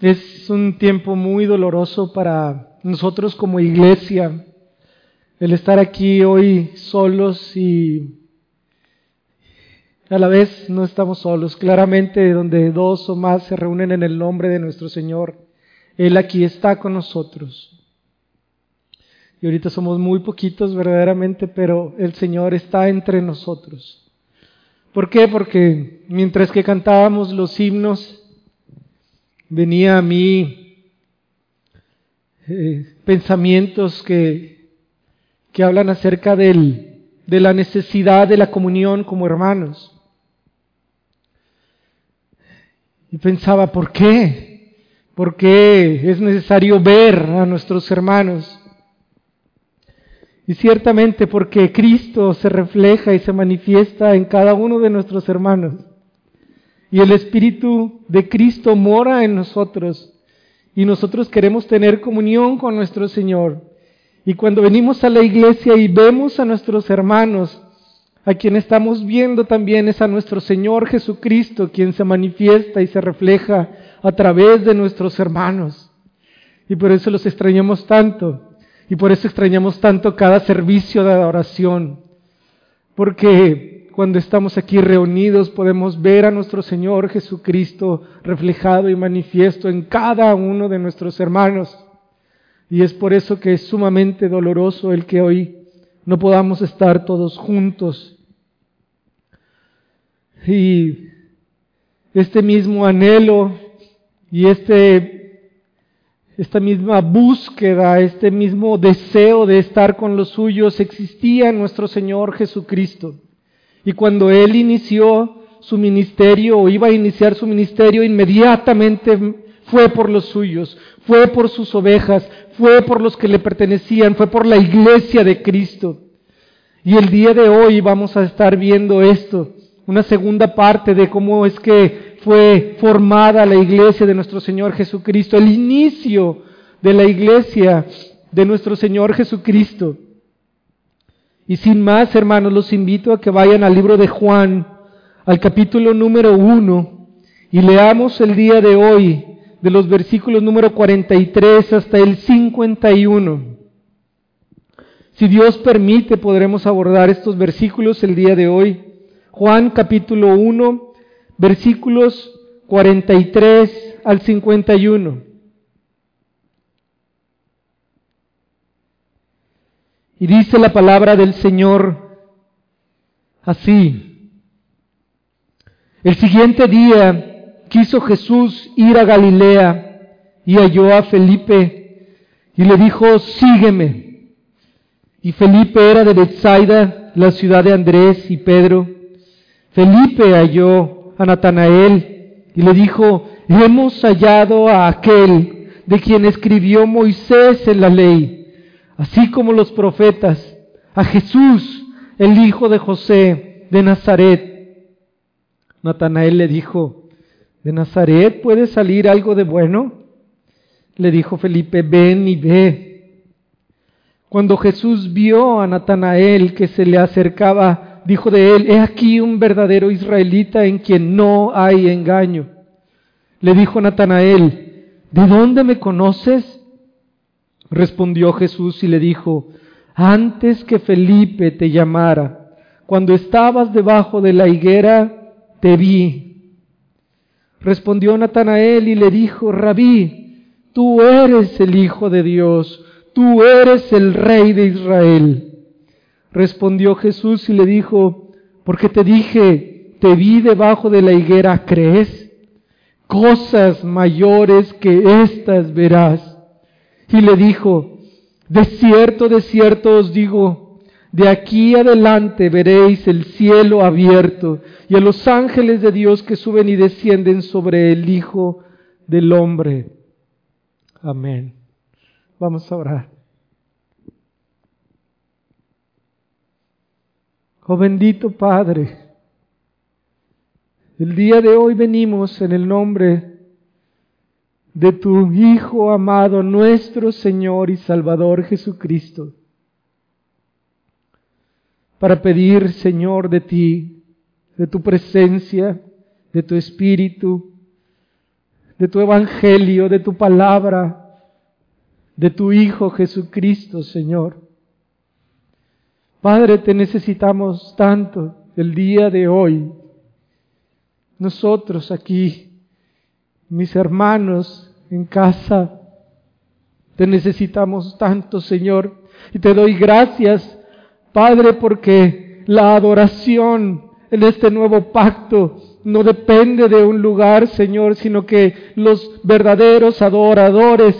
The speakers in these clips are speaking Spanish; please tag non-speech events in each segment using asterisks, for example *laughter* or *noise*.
Es un tiempo muy doloroso para nosotros como iglesia el estar aquí hoy solos y a la vez no estamos solos. Claramente donde dos o más se reúnen en el nombre de nuestro Señor, Él aquí está con nosotros. Y ahorita somos muy poquitos verdaderamente, pero el Señor está entre nosotros. ¿Por qué? Porque mientras que cantábamos los himnos, venía a mí eh, pensamientos que, que hablan acerca del, de la necesidad de la comunión como hermanos. Y pensaba, ¿por qué? ¿Por qué es necesario ver a nuestros hermanos? Y ciertamente porque Cristo se refleja y se manifiesta en cada uno de nuestros hermanos y el Espíritu de Cristo mora en nosotros y nosotros queremos tener comunión con nuestro Señor. Y cuando venimos a la iglesia y vemos a nuestros hermanos, a quien estamos viendo también es a nuestro Señor Jesucristo, quien se manifiesta y se refleja a través de nuestros hermanos. Y por eso los extrañamos tanto. Y por eso extrañamos tanto cada servicio de adoración. Porque cuando estamos aquí reunidos podemos ver a nuestro Señor Jesucristo reflejado y manifiesto en cada uno de nuestros hermanos. Y es por eso que es sumamente doloroso el que hoy no podamos estar todos juntos. Y este mismo anhelo y este, esta misma búsqueda, este mismo deseo de estar con los suyos existía en nuestro Señor Jesucristo. Y cuando él inició su ministerio o iba a iniciar su ministerio, inmediatamente fue por los suyos, fue por sus ovejas, fue por los que le pertenecían, fue por la iglesia de Cristo. Y el día de hoy vamos a estar viendo esto, una segunda parte de cómo es que fue formada la iglesia de nuestro Señor Jesucristo, el inicio de la iglesia de nuestro Señor Jesucristo. Y sin más, hermanos, los invito a que vayan al libro de Juan, al capítulo número uno, y leamos el día de hoy de los versículos número 43 hasta el 51. Si Dios permite, podremos abordar estos versículos el día de hoy. Juan capítulo 1, versículos 43 al 51. Y dice la palabra del Señor así. El siguiente día quiso Jesús ir a Galilea y halló a Felipe y le dijo, sígueme. Y Felipe era de Bethsaida, la ciudad de Andrés y Pedro. Felipe halló a Natanael y le dijo, hemos hallado a aquel de quien escribió Moisés en la ley así como los profetas, a Jesús, el hijo de José de Nazaret. Natanael le dijo, ¿de Nazaret puede salir algo de bueno? Le dijo Felipe, ven y ve. Cuando Jesús vio a Natanael que se le acercaba, dijo de él, he aquí un verdadero israelita en quien no hay engaño. Le dijo Natanael, ¿de dónde me conoces? Respondió Jesús y le dijo, antes que Felipe te llamara, cuando estabas debajo de la higuera, te vi. Respondió Natanael y le dijo, Rabí, tú eres el Hijo de Dios, tú eres el Rey de Israel. Respondió Jesús y le dijo, porque te dije, te vi debajo de la higuera, ¿crees? Cosas mayores que estas verás. Y le dijo, de cierto, de cierto os digo, de aquí adelante veréis el cielo abierto y a los ángeles de Dios que suben y descienden sobre el Hijo del Hombre. Amén. Vamos a orar. Oh bendito Padre, el día de hoy venimos en el nombre de tu Hijo amado, nuestro Señor y Salvador Jesucristo, para pedir, Señor, de ti, de tu presencia, de tu Espíritu, de tu evangelio, de tu palabra, de tu Hijo Jesucristo, Señor. Padre, te necesitamos tanto el día de hoy. Nosotros aquí, mis hermanos en casa, te necesitamos tanto, Señor. Y te doy gracias, Padre, porque la adoración en este nuevo pacto no depende de un lugar, Señor, sino que los verdaderos adoradores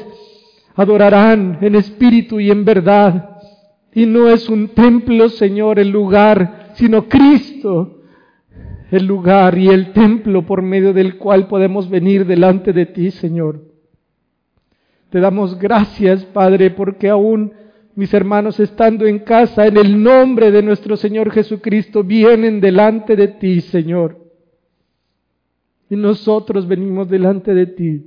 adorarán en espíritu y en verdad. Y no es un templo, Señor, el lugar, sino Cristo, el lugar y el templo por medio del cual podemos venir delante de ti, Señor. Te damos gracias, Padre, porque aún mis hermanos estando en casa, en el nombre de nuestro Señor Jesucristo, vienen delante de ti, Señor. Y nosotros venimos delante de ti.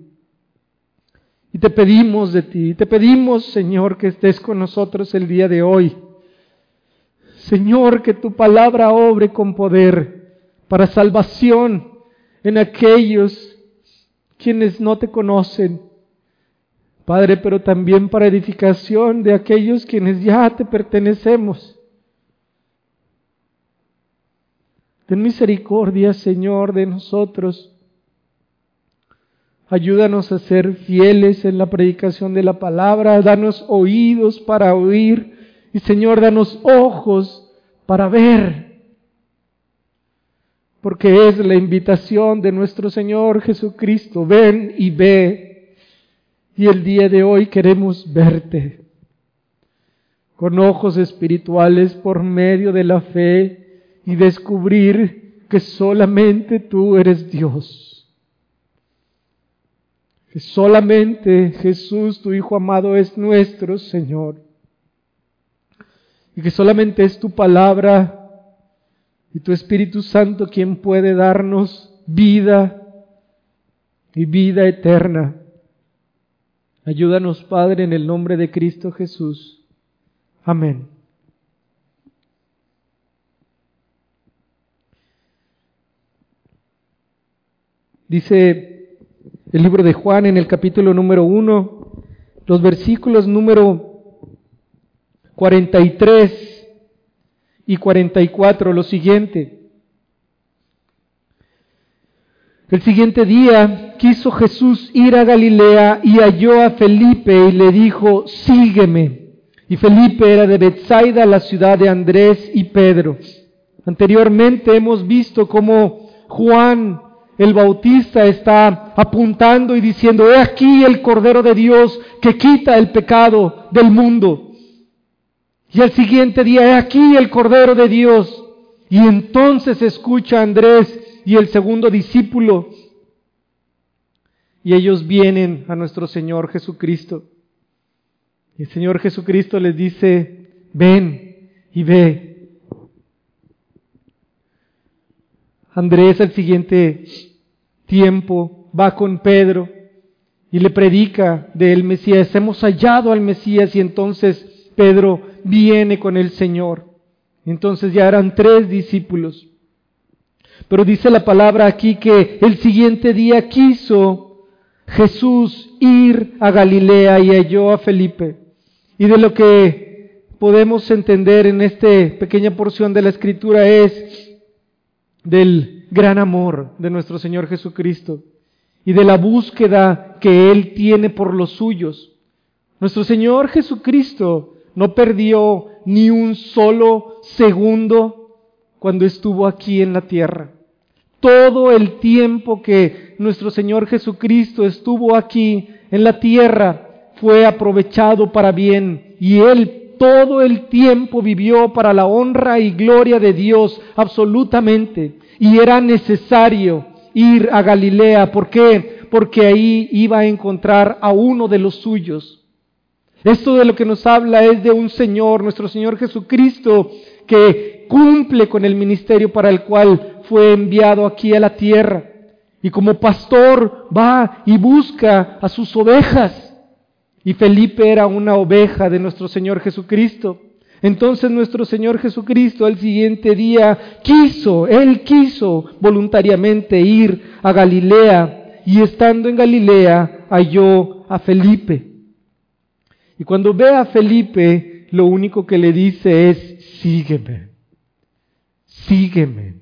Y te pedimos de ti, te pedimos, Señor, que estés con nosotros el día de hoy. Señor, que tu palabra obre con poder para salvación en aquellos quienes no te conocen Padre, pero también para edificación de aquellos quienes ya te pertenecemos. Ten misericordia, Señor, de nosotros. Ayúdanos a ser fieles en la predicación de la palabra. Danos oídos para oír. Y Señor, danos ojos para ver. Porque es la invitación de nuestro Señor Jesucristo. Ven y ve y el día de hoy queremos verte con ojos espirituales por medio de la fe y descubrir que solamente tú eres Dios. Que solamente Jesús, tu Hijo amado, es nuestro Señor. Y que solamente es tu palabra y tu Espíritu Santo quien puede darnos vida y vida eterna. Ayúdanos, Padre, en el nombre de Cristo Jesús. Amén. Dice el libro de Juan en el capítulo número 1, los versículos número 43 y 44, lo siguiente. El siguiente día quiso Jesús ir a Galilea y halló a Felipe y le dijo, sígueme. Y Felipe era de Bethsaida, la ciudad de Andrés y Pedro. Anteriormente hemos visto cómo Juan el Bautista está apuntando y diciendo, he aquí el Cordero de Dios que quita el pecado del mundo. Y el siguiente día, he aquí el Cordero de Dios. Y entonces escucha Andrés y el segundo discípulo. Y ellos vienen a nuestro Señor Jesucristo. Y el Señor Jesucristo les dice, ven y ve. Andrés al siguiente tiempo va con Pedro y le predica del Mesías. Hemos hallado al Mesías y entonces Pedro viene con el Señor. Entonces ya eran tres discípulos. Pero dice la palabra aquí que el siguiente día quiso Jesús ir a Galilea y halló a Felipe. Y de lo que podemos entender en esta pequeña porción de la escritura es del gran amor de nuestro Señor Jesucristo y de la búsqueda que Él tiene por los suyos. Nuestro Señor Jesucristo no perdió ni un solo segundo cuando estuvo aquí en la tierra. Todo el tiempo que nuestro Señor Jesucristo estuvo aquí en la tierra fue aprovechado para bien y Él todo el tiempo vivió para la honra y gloria de Dios absolutamente. Y era necesario ir a Galilea. ¿Por qué? Porque ahí iba a encontrar a uno de los suyos. Esto de lo que nos habla es de un Señor, nuestro Señor Jesucristo, que cumple con el ministerio para el cual fue enviado aquí a la tierra. Y como pastor va y busca a sus ovejas. Y Felipe era una oveja de nuestro Señor Jesucristo. Entonces nuestro Señor Jesucristo al siguiente día quiso, Él quiso voluntariamente ir a Galilea y estando en Galilea halló a Felipe. Y cuando ve a Felipe, lo único que le dice es, sígueme, sígueme.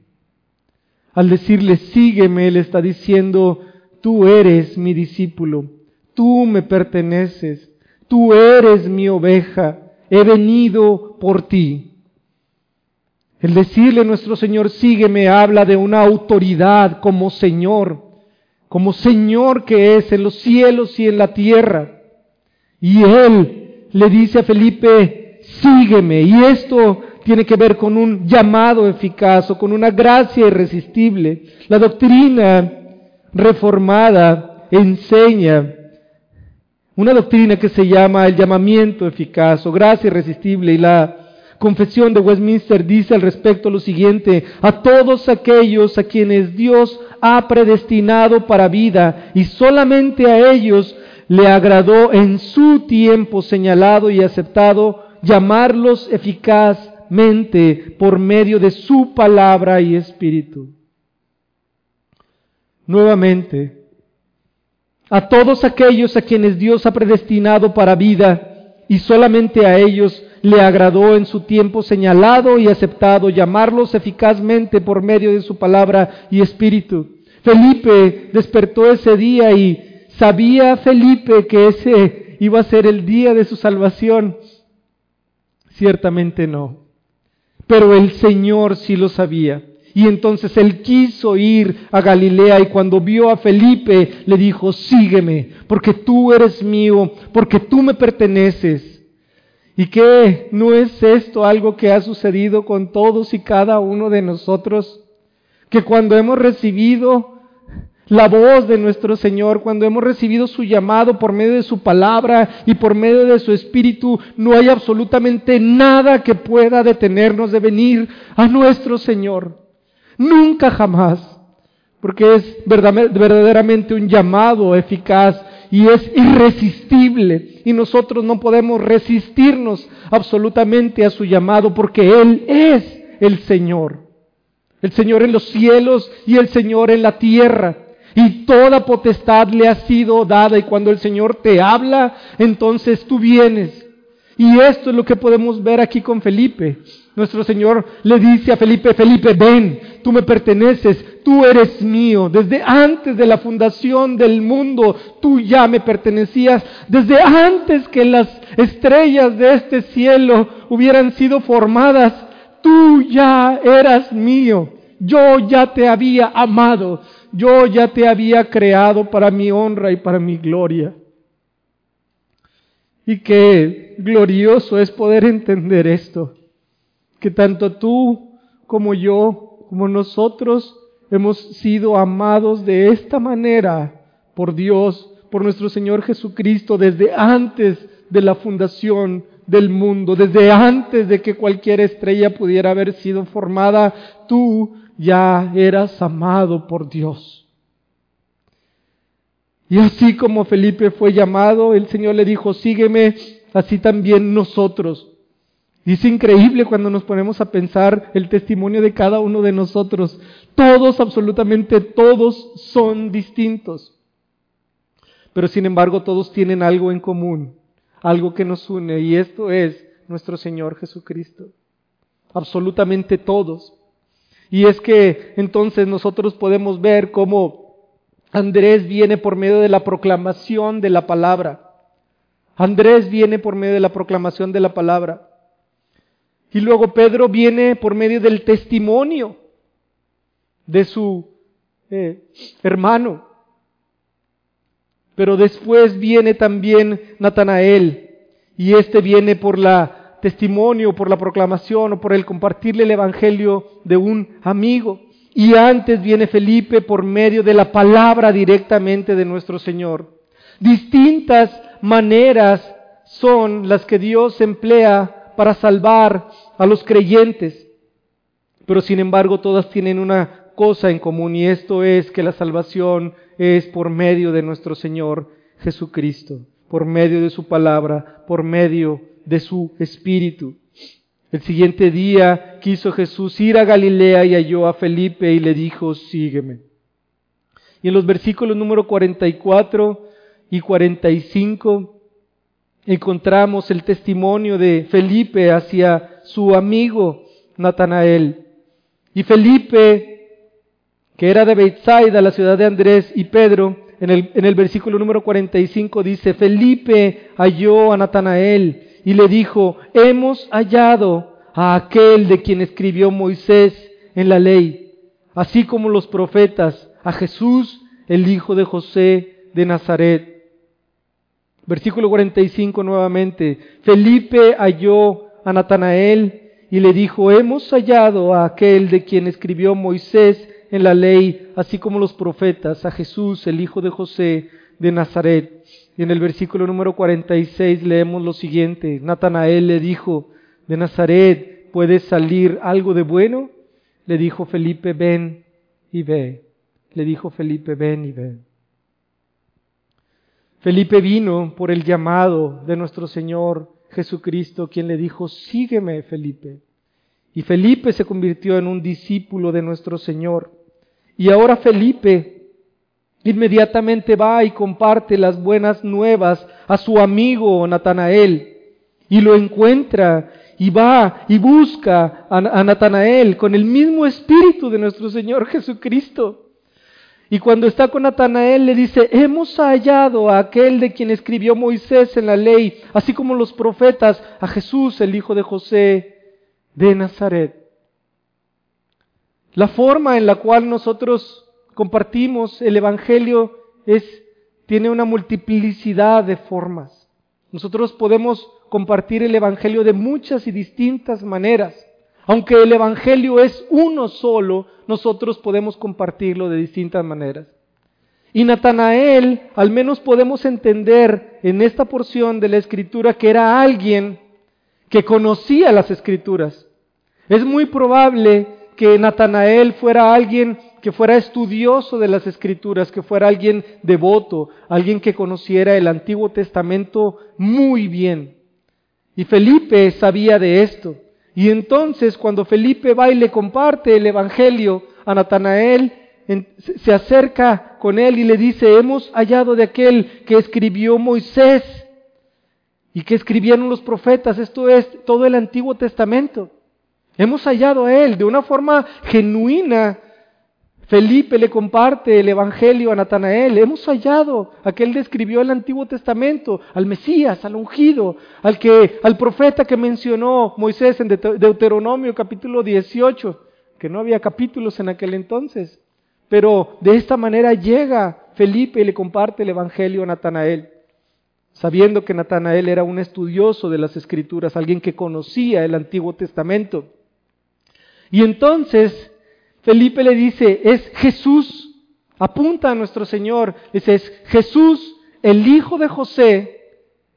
Al decirle, sígueme, él está diciendo, tú eres mi discípulo, tú me perteneces, tú eres mi oveja, he venido por ti. El decirle nuestro Señor, sígueme, habla de una autoridad como Señor, como Señor que es en los cielos y en la tierra. Y Él le dice a Felipe, sígueme. Y esto tiene que ver con un llamado eficaz o con una gracia irresistible. La doctrina reformada enseña una doctrina que se llama el llamamiento eficaz o gracia irresistible y la confesión de Westminster dice al respecto lo siguiente, a todos aquellos a quienes Dios ha predestinado para vida y solamente a ellos le agradó en su tiempo señalado y aceptado llamarlos eficazmente por medio de su palabra y espíritu. Nuevamente, a todos aquellos a quienes Dios ha predestinado para vida y solamente a ellos le agradó en su tiempo señalado y aceptado llamarlos eficazmente por medio de su palabra y espíritu. Felipe despertó ese día y sabía Felipe que ese iba a ser el día de su salvación. Ciertamente no. Pero el Señor sí lo sabía. Y entonces él quiso ir a Galilea y cuando vio a Felipe le dijo, sígueme, porque tú eres mío, porque tú me perteneces. ¿Y qué? ¿No es esto algo que ha sucedido con todos y cada uno de nosotros? Que cuando hemos recibido la voz de nuestro Señor, cuando hemos recibido su llamado por medio de su palabra y por medio de su espíritu, no hay absolutamente nada que pueda detenernos de venir a nuestro Señor. Nunca jamás. Porque es verdaderamente un llamado eficaz y es irresistible. Y nosotros no podemos resistirnos absolutamente a su llamado porque Él es el Señor. El Señor en los cielos y el Señor en la tierra. Y toda potestad le ha sido dada y cuando el Señor te habla, entonces tú vienes. Y esto es lo que podemos ver aquí con Felipe. Nuestro Señor le dice a Felipe, Felipe, ven, tú me perteneces, tú eres mío. Desde antes de la fundación del mundo, tú ya me pertenecías. Desde antes que las estrellas de este cielo hubieran sido formadas, tú ya eras mío. Yo ya te había amado. Yo ya te había creado para mi honra y para mi gloria. Y qué glorioso es poder entender esto que tanto tú como yo, como nosotros, hemos sido amados de esta manera por Dios, por nuestro Señor Jesucristo, desde antes de la fundación del mundo, desde antes de que cualquier estrella pudiera haber sido formada, tú ya eras amado por Dios. Y así como Felipe fue llamado, el Señor le dijo, sígueme, así también nosotros y es increíble cuando nos ponemos a pensar el testimonio de cada uno de nosotros. Todos, absolutamente todos, son distintos. Pero sin embargo todos tienen algo en común, algo que nos une, y esto es nuestro Señor Jesucristo. Absolutamente todos. Y es que entonces nosotros podemos ver cómo Andrés viene por medio de la proclamación de la palabra. Andrés viene por medio de la proclamación de la palabra. Y luego Pedro viene por medio del testimonio de su eh, hermano. Pero después viene también Natanael y este viene por la testimonio, por la proclamación o por el compartirle el evangelio de un amigo. Y antes viene Felipe por medio de la palabra directamente de nuestro Señor. Distintas maneras son las que Dios emplea para salvar a los creyentes. Pero sin embargo todas tienen una cosa en común y esto es que la salvación es por medio de nuestro Señor Jesucristo, por medio de su palabra, por medio de su Espíritu. El siguiente día quiso Jesús ir a Galilea y halló a Felipe y le dijo, sígueme. Y en los versículos número 44 y 45 encontramos el testimonio de Felipe hacia su amigo Natanael. Y Felipe, que era de Bethsaida, la ciudad de Andrés y Pedro, en el, en el versículo número 45 dice, Felipe halló a Natanael y le dijo, hemos hallado a aquel de quien escribió Moisés en la ley, así como los profetas, a Jesús, el hijo de José de Nazaret. Versículo 45 nuevamente. Felipe halló a Natanael y le dijo, hemos hallado a aquel de quien escribió Moisés en la ley, así como los profetas, a Jesús, el hijo de José de Nazaret. Y en el versículo número 46 leemos lo siguiente. Natanael le dijo, de Nazaret, ¿puede salir algo de bueno? Le dijo Felipe, ven y ve. Le dijo Felipe, ven y ve. Felipe vino por el llamado de nuestro Señor Jesucristo, quien le dijo, sígueme, Felipe. Y Felipe se convirtió en un discípulo de nuestro Señor. Y ahora Felipe inmediatamente va y comparte las buenas nuevas a su amigo Natanael. Y lo encuentra y va y busca a, Natanael con el mismo espíritu de nuestro Señor Jesucristo. Y cuando está con Natanael le dice, hemos hallado a aquel de quien escribió Moisés en la ley, así como los profetas, a Jesús, el hijo de José de Nazaret. La forma en la cual nosotros compartimos el Evangelio es, tiene una multiplicidad de formas. Nosotros podemos compartir el Evangelio de muchas y distintas maneras. Aunque el Evangelio es uno solo, nosotros podemos compartirlo de distintas maneras. Y Natanael, al menos podemos entender en esta porción de la escritura que era alguien que conocía las escrituras. Es muy probable que Natanael fuera alguien que fuera estudioso de las escrituras, que fuera alguien devoto, alguien que conociera el Antiguo Testamento muy bien. Y Felipe sabía de esto. Y entonces cuando Felipe va y le comparte el Evangelio a Natanael, se acerca con él y le dice, hemos hallado de aquel que escribió Moisés y que escribieron los profetas, esto es todo el Antiguo Testamento. Hemos hallado a él de una forma genuina, Felipe le comparte el Evangelio a Natanael. Hemos hallado a aquel describió el Antiguo Testamento, al Mesías, al ungido, al, que, al profeta que mencionó Moisés en Deuteronomio capítulo 18, que no había capítulos en aquel entonces. Pero de esta manera llega Felipe y le comparte el Evangelio a Natanael, sabiendo que Natanael era un estudioso de las Escrituras, alguien que conocía el Antiguo Testamento. Y entonces Felipe le dice, es Jesús, apunta a nuestro Señor, dice, es Jesús, el hijo de José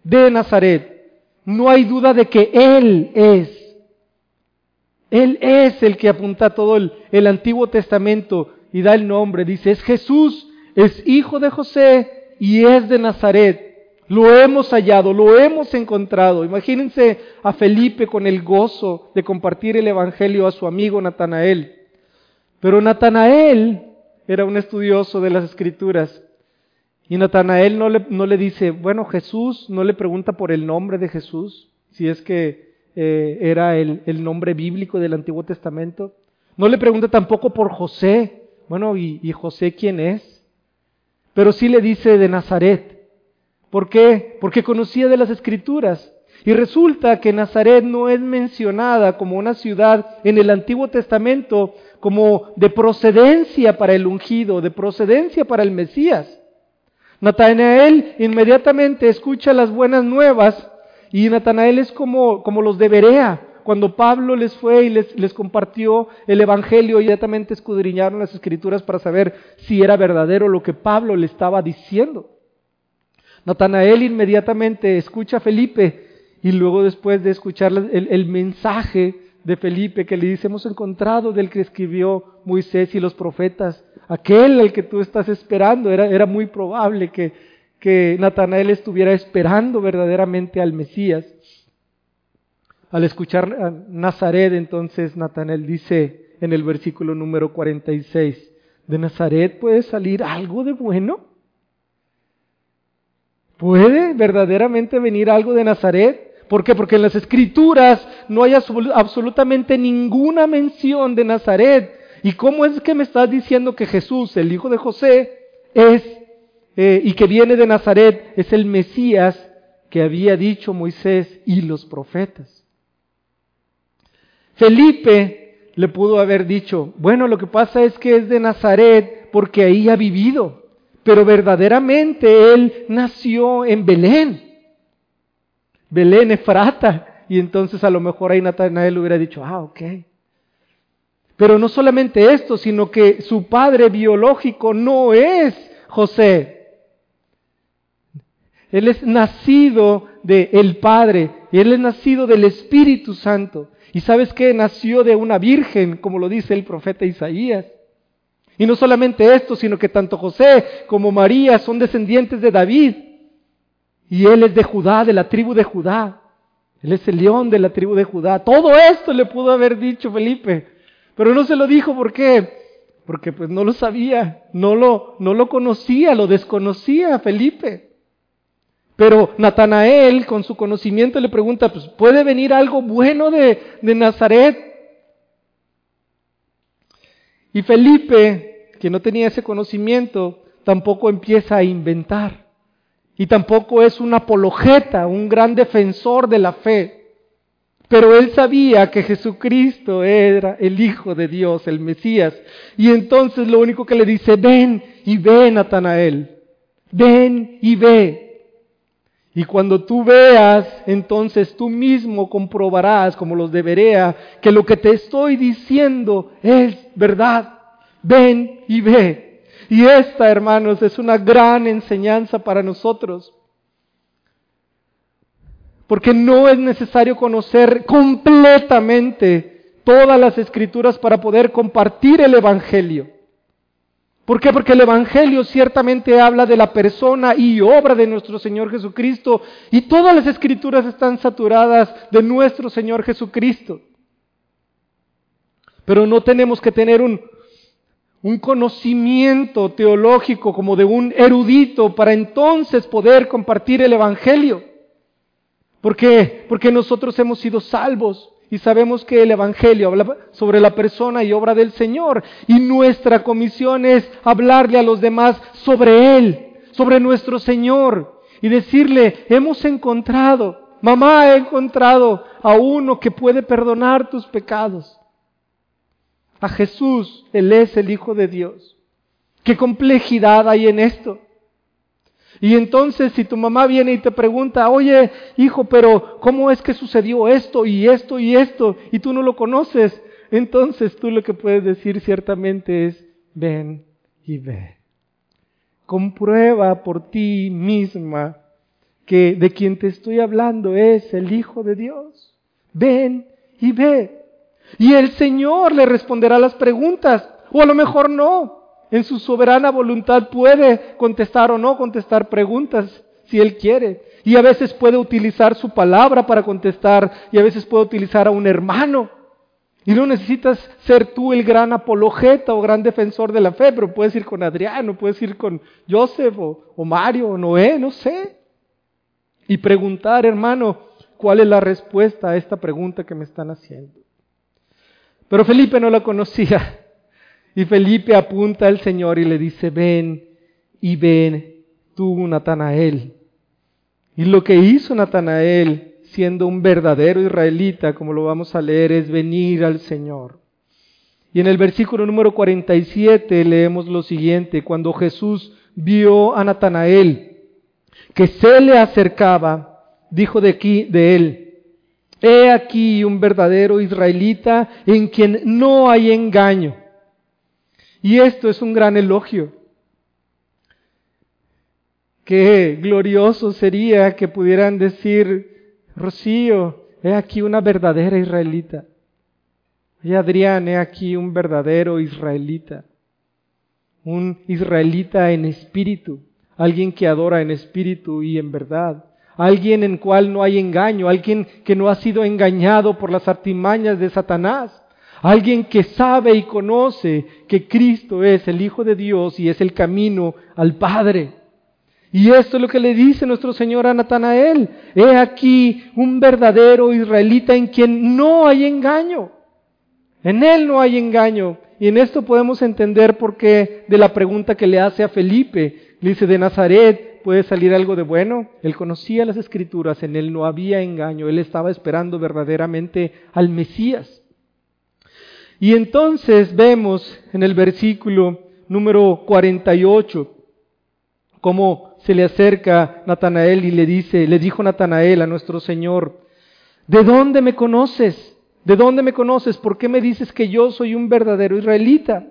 de Nazaret. No hay duda de que Él es. Él es el que apunta todo el, el Antiguo Testamento y da el nombre. Dice, es Jesús, es hijo de José y es de Nazaret. Lo hemos hallado, lo hemos encontrado. Imagínense a Felipe con el gozo de compartir el Evangelio a su amigo Natanael. Pero Natanael era un estudioso de las escrituras. Y Natanael no le, no le dice, bueno, Jesús, no le pregunta por el nombre de Jesús, si es que eh, era el, el, nombre bíblico del Antiguo Testamento. No le pregunta tampoco por José, bueno, ¿y, ¿y José quién es? Pero sí le dice de Nazaret. ¿Por qué? Porque conocía de las escrituras. Y resulta que Nazaret no es mencionada como una ciudad en el Antiguo Testamento como de procedencia para el ungido, de procedencia para el Mesías. Natanael inmediatamente escucha las buenas nuevas y Natanael es como, como los de Berea. Cuando Pablo les fue y les, les compartió el Evangelio, inmediatamente escudriñaron las escrituras para saber si era verdadero lo que Pablo le estaba diciendo. Natanael inmediatamente escucha a Felipe y luego después de escuchar el, el mensaje de Felipe que le dice, hemos encontrado del que escribió Moisés y los profetas, aquel al que tú estás esperando. Era, era muy probable que, que Natanael estuviera esperando verdaderamente al Mesías. Al escuchar Nazaret, entonces Natanael dice en el versículo número 46, ¿De Nazaret puede salir algo de bueno? ¿Puede verdaderamente venir algo de Nazaret? ¿Por qué? Porque en las escrituras no hay absolutamente ninguna mención de Nazaret. ¿Y cómo es que me estás diciendo que Jesús, el hijo de José, es eh, y que viene de Nazaret, es el Mesías que había dicho Moisés y los profetas? Felipe le pudo haber dicho, bueno, lo que pasa es que es de Nazaret porque ahí ha vivido pero verdaderamente él nació en Belén. Belén, Efrata. Y entonces a lo mejor ahí Natanael hubiera dicho, ah, ok. Pero no solamente esto, sino que su padre biológico no es José. Él es nacido del el Padre, él es nacido del Espíritu Santo. Y sabes que nació de una virgen, como lo dice el profeta Isaías. Y no solamente esto, sino que tanto José como María son descendientes de David. Y él es de Judá, de la tribu de Judá. Él es el león de la tribu de Judá. Todo esto le pudo haber dicho Felipe. Pero no se lo dijo, ¿por qué? Porque pues no lo sabía, no lo, no lo conocía, lo desconocía Felipe. Pero Natanael, con su conocimiento, le pregunta, pues, ¿puede venir algo bueno de, de Nazaret? Y Felipe, que no tenía ese conocimiento, tampoco empieza a inventar. Y tampoco es un apologeta, un gran defensor de la fe. Pero él sabía que Jesucristo era el Hijo de Dios, el Mesías. Y entonces lo único que le dice, ven y ve, Natanael. Ven y ve. Y cuando tú veas, entonces tú mismo comprobarás, como los de Berea, que lo que te estoy diciendo es verdad. Ven y ve. Y esta, hermanos, es una gran enseñanza para nosotros. Porque no es necesario conocer completamente todas las escrituras para poder compartir el Evangelio. ¿Por qué? Porque el Evangelio ciertamente habla de la persona y obra de nuestro Señor Jesucristo y todas las escrituras están saturadas de nuestro Señor Jesucristo. Pero no tenemos que tener un, un conocimiento teológico como de un erudito para entonces poder compartir el Evangelio. ¿Por qué? Porque nosotros hemos sido salvos y sabemos que el Evangelio habla sobre la persona y obra del Señor. Y nuestra comisión es hablarle a los demás sobre Él, sobre nuestro Señor. Y decirle, hemos encontrado, mamá, he encontrado a uno que puede perdonar tus pecados. A Jesús, Él es el Hijo de Dios. ¿Qué complejidad hay en esto? Y entonces si tu mamá viene y te pregunta, oye, hijo, pero ¿cómo es que sucedió esto y esto y esto? Y tú no lo conoces. Entonces tú lo que puedes decir ciertamente es, ven y ve. Comprueba por ti misma que de quien te estoy hablando es el Hijo de Dios. Ven y ve. Y el Señor le responderá las preguntas, o a lo mejor no en su soberana voluntad puede contestar o no contestar preguntas si Él quiere. Y a veces puede utilizar su palabra para contestar y a veces puede utilizar a un hermano. Y no necesitas ser tú el gran apologeta o gran defensor de la fe, pero puedes ir con Adriano, puedes ir con Joseph o, o Mario o Noé, no sé. Y preguntar, hermano, cuál es la respuesta a esta pregunta que me están haciendo. Pero Felipe no la conocía. Y Felipe apunta al Señor y le dice, ven y ven tú, Natanael. Y lo que hizo Natanael, siendo un verdadero israelita, como lo vamos a leer, es venir al Señor. Y en el versículo número 47 leemos lo siguiente, cuando Jesús vio a Natanael que se le acercaba, dijo de aquí de él, he aquí un verdadero israelita en quien no hay engaño. Y esto es un gran elogio. Qué glorioso sería que pudieran decir, Rocío, he aquí una verdadera israelita. Y Adrián, he aquí un verdadero israelita. Un israelita en espíritu, alguien que adora en espíritu y en verdad. Alguien en cual no hay engaño, alguien que no ha sido engañado por las artimañas de Satanás alguien que sabe y conoce que Cristo es el Hijo de Dios y es el camino al Padre. Y esto es lo que le dice nuestro Señor a Natanael. He aquí un verdadero israelita en quien no hay engaño. En él no hay engaño. Y en esto podemos entender por qué de la pregunta que le hace a Felipe. Le dice, de Nazaret puede salir algo de bueno. Él conocía las escrituras, en él no había engaño. Él estaba esperando verdaderamente al Mesías. Y entonces vemos en el versículo número 48 cómo se le acerca Natanael y le dice, le dijo Natanael a nuestro Señor, ¿de dónde me conoces? ¿De dónde me conoces? ¿Por qué me dices que yo soy un verdadero israelita?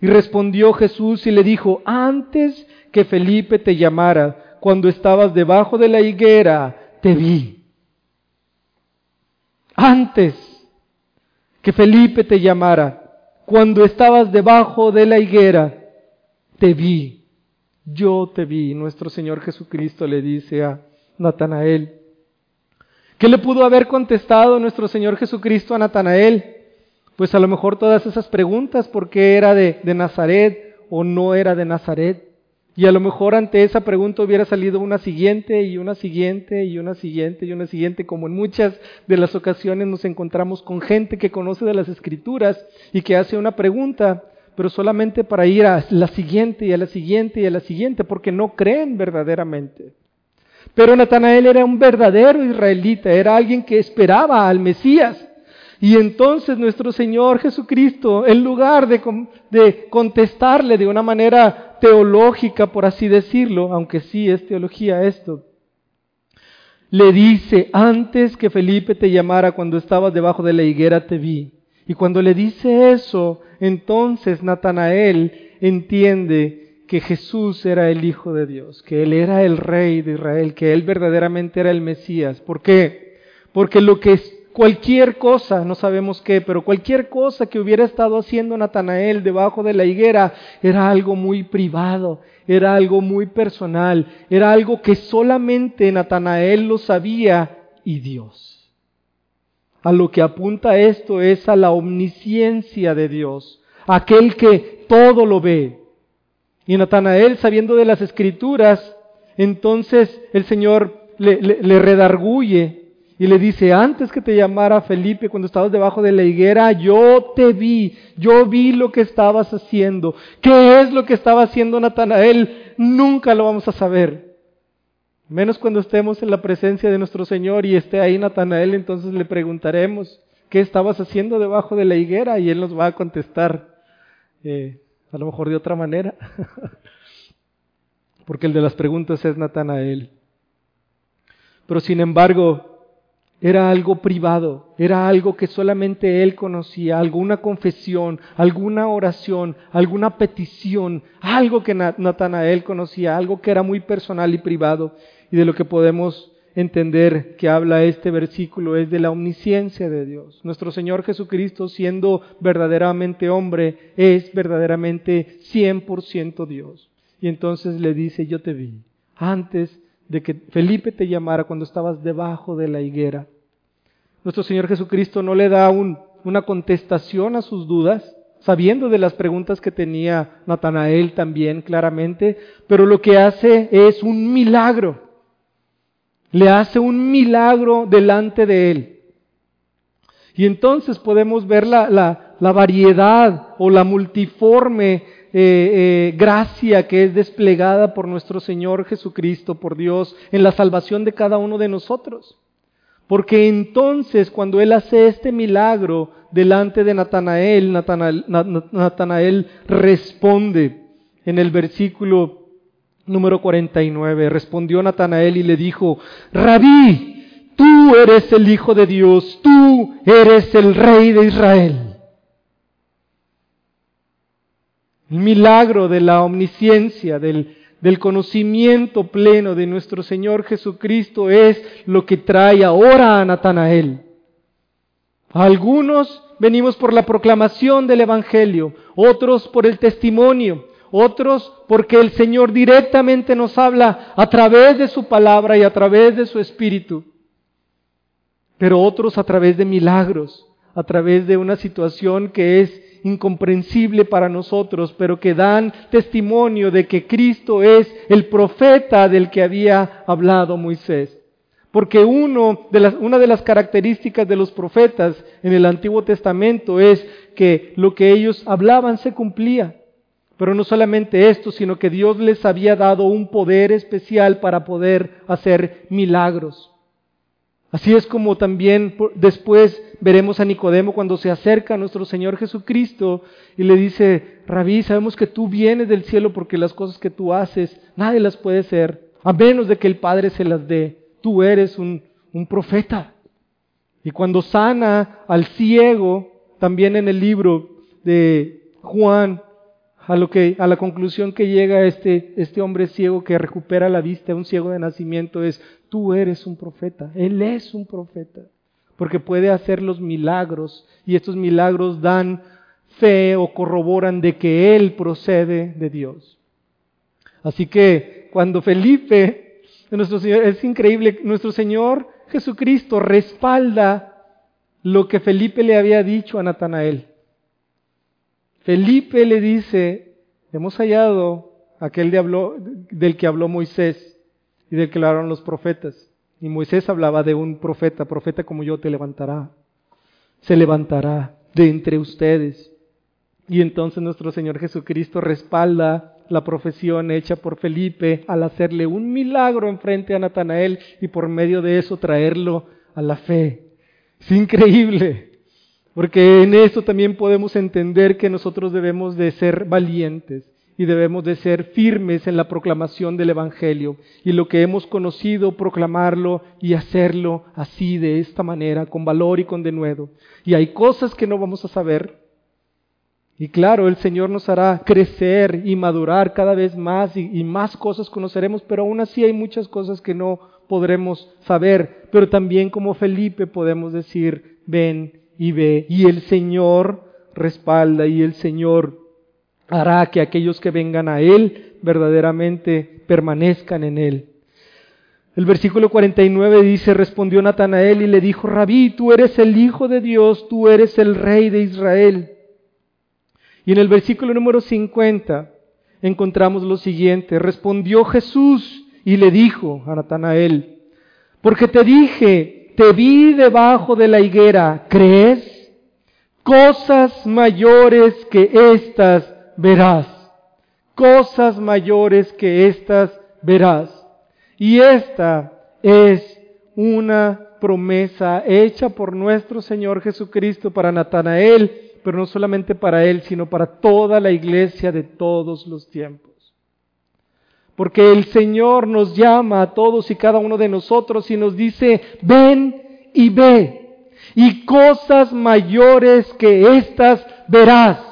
Y respondió Jesús y le dijo, antes que Felipe te llamara, cuando estabas debajo de la higuera, te vi. Antes que Felipe te llamara, cuando estabas debajo de la higuera, te vi. Yo te vi. Nuestro Señor Jesucristo le dice a Natanael. ¿Qué le pudo haber contestado nuestro Señor Jesucristo a Natanael? Pues a lo mejor todas esas preguntas, ¿por qué era de, de Nazaret o no era de Nazaret? Y a lo mejor ante esa pregunta hubiera salido una siguiente y una siguiente y una siguiente y una siguiente, como en muchas de las ocasiones nos encontramos con gente que conoce de las escrituras y que hace una pregunta, pero solamente para ir a la siguiente y a la siguiente y a la siguiente, porque no creen verdaderamente. Pero Natanael era un verdadero israelita, era alguien que esperaba al Mesías. Y entonces nuestro Señor Jesucristo, en lugar de, contestarle de una manera teológica, por así decirlo, aunque sí es teología esto, le dice, antes que Felipe te llamara cuando estabas debajo de la higuera te vi. Y cuando le dice eso, entonces Natanael entiende que Jesús era el Hijo de Dios, que Él era el Rey de Israel, que Él verdaderamente era el Mesías. ¿Por qué? Porque lo que cualquier cosa, no sabemos qué, pero cualquier cosa que hubiera estado haciendo Natanael debajo de la higuera era algo muy privado, era algo muy personal, era algo que solamente Natanael lo sabía y Dios. A lo que apunta esto es a la omnisciencia de Dios, aquel que todo lo ve. Y Natanael, sabiendo de las escrituras, entonces el Señor le, redarguye y le dice, antes que te llamara Felipe cuando estabas debajo de la higuera, yo te vi, yo vi lo que estabas haciendo. ¿Qué es lo que estaba haciendo Natanael? Nunca lo vamos a saber. Menos cuando estemos en la presencia de nuestro Señor y esté ahí Natanael, entonces le preguntaremos, ¿qué estabas haciendo debajo de la higuera? Y él nos va a contestar, eh, a lo mejor de otra manera, *laughs* porque el de las preguntas es Natanael. Pero sin embargo, era algo privado, era algo que solamente él conocía, alguna confesión, alguna oración, alguna petición, algo que Natanael conocía, algo que era muy personal y privado. Y de lo que podemos entender que habla este versículo es de la omnisciencia de Dios. Nuestro Señor Jesucristo, siendo verdaderamente hombre, es verdaderamente 100% Dios. Y entonces le dice, yo te vi antes de que Felipe te llamara cuando estabas debajo de la higuera. Nuestro Señor Jesucristo no le da una contestación a sus dudas, sabiendo de las preguntas que tenía Natanael también claramente, pero lo que hace es un milagro. Le hace un milagro delante de él. Y entonces podemos ver la, variedad o la multiforme eh, eh, gracia que es desplegada por nuestro Señor Jesucristo, por Dios, en la salvación de cada uno de nosotros. Porque entonces cuando Él hace este milagro delante de Natanael, Natanael, responde en el versículo número 49. Respondió Natanael y le dijo, Rabí, tú eres el Hijo de Dios, tú eres el Rey de Israel. El milagro de la omnisciencia, del, conocimiento pleno de nuestro Señor Jesucristo es lo que trae ahora a Natanael. Algunos venimos por la proclamación del Evangelio, otros por el testimonio, otros porque el Señor directamente nos habla a través de su palabra y a través de su espíritu, pero otros a través de milagros, a través de una situación que es incomprensible para nosotros, pero que dan testimonio de que Cristo es el profeta del que había hablado Moisés. Porque una de las características de los profetas en el Antiguo Testamento es que lo que ellos hablaban se cumplía. Pero no solamente esto, sino que Dios les había dado un poder especial para poder hacer milagros. Así es como también después veremos a Nicodemo cuando se acerca a nuestro Señor Jesucristo y le dice, Rabí, sabemos que tú vienes del cielo porque las cosas que tú haces nadie las puede hacer, a menos de que el Padre se las dé. Tú eres un, un profeta. Y cuando sana al ciego, también en el libro de Juan, a, lo que, a la conclusión que llega este, este hombre ciego que recupera la vista, un ciego de nacimiento, es, tú eres un profeta, él es un profeta, porque puede hacer los milagros y estos milagros dan fe o corroboran de que él procede de Dios. Así que cuando Felipe, nuestro Señor, es increíble, nuestro Señor Jesucristo respalda lo que Felipe le había dicho a Natanael. Felipe le dice, hemos hallado aquel del que habló Moisés y hablaron los profetas. Y Moisés hablaba de un profeta, profeta como yo te levantará, se levantará de entre ustedes. Y entonces nuestro Señor Jesucristo respalda la profesión hecha por Felipe al hacerle un milagro enfrente a Natanael y por medio de eso traerlo a la fe. Es increíble. Porque en eso también podemos entender que nosotros debemos de ser valientes y debemos de ser firmes en la proclamación del Evangelio y lo que hemos conocido, proclamarlo y hacerlo así, de esta manera, con valor y con denuedo. Y hay cosas que no vamos a saber. Y claro, el Señor nos hará crecer y madurar cada vez más y, y más cosas conoceremos, pero aún así hay muchas cosas que no podremos saber. Pero también como Felipe podemos decir, ven y ve. Y el Señor respalda y el Señor hará que aquellos que vengan a Él verdaderamente permanezcan en Él. El versículo 49 dice, respondió Natanael y le dijo, Rabí, tú eres el Hijo de Dios, tú eres el Rey de Israel. Y en el versículo número 50 encontramos lo siguiente, respondió Jesús y le dijo a Natanael, porque te dije, te vi debajo de la higuera, ¿crees? Cosas mayores que estas verás. Cosas mayores que estas verás. Y esta es una promesa hecha por nuestro Señor Jesucristo para Natanael, pero no solamente para él, sino para toda la iglesia de todos los tiempos. Porque el Señor nos llama a todos y cada uno de nosotros y nos dice, ven y ve. Y cosas mayores que estas verás.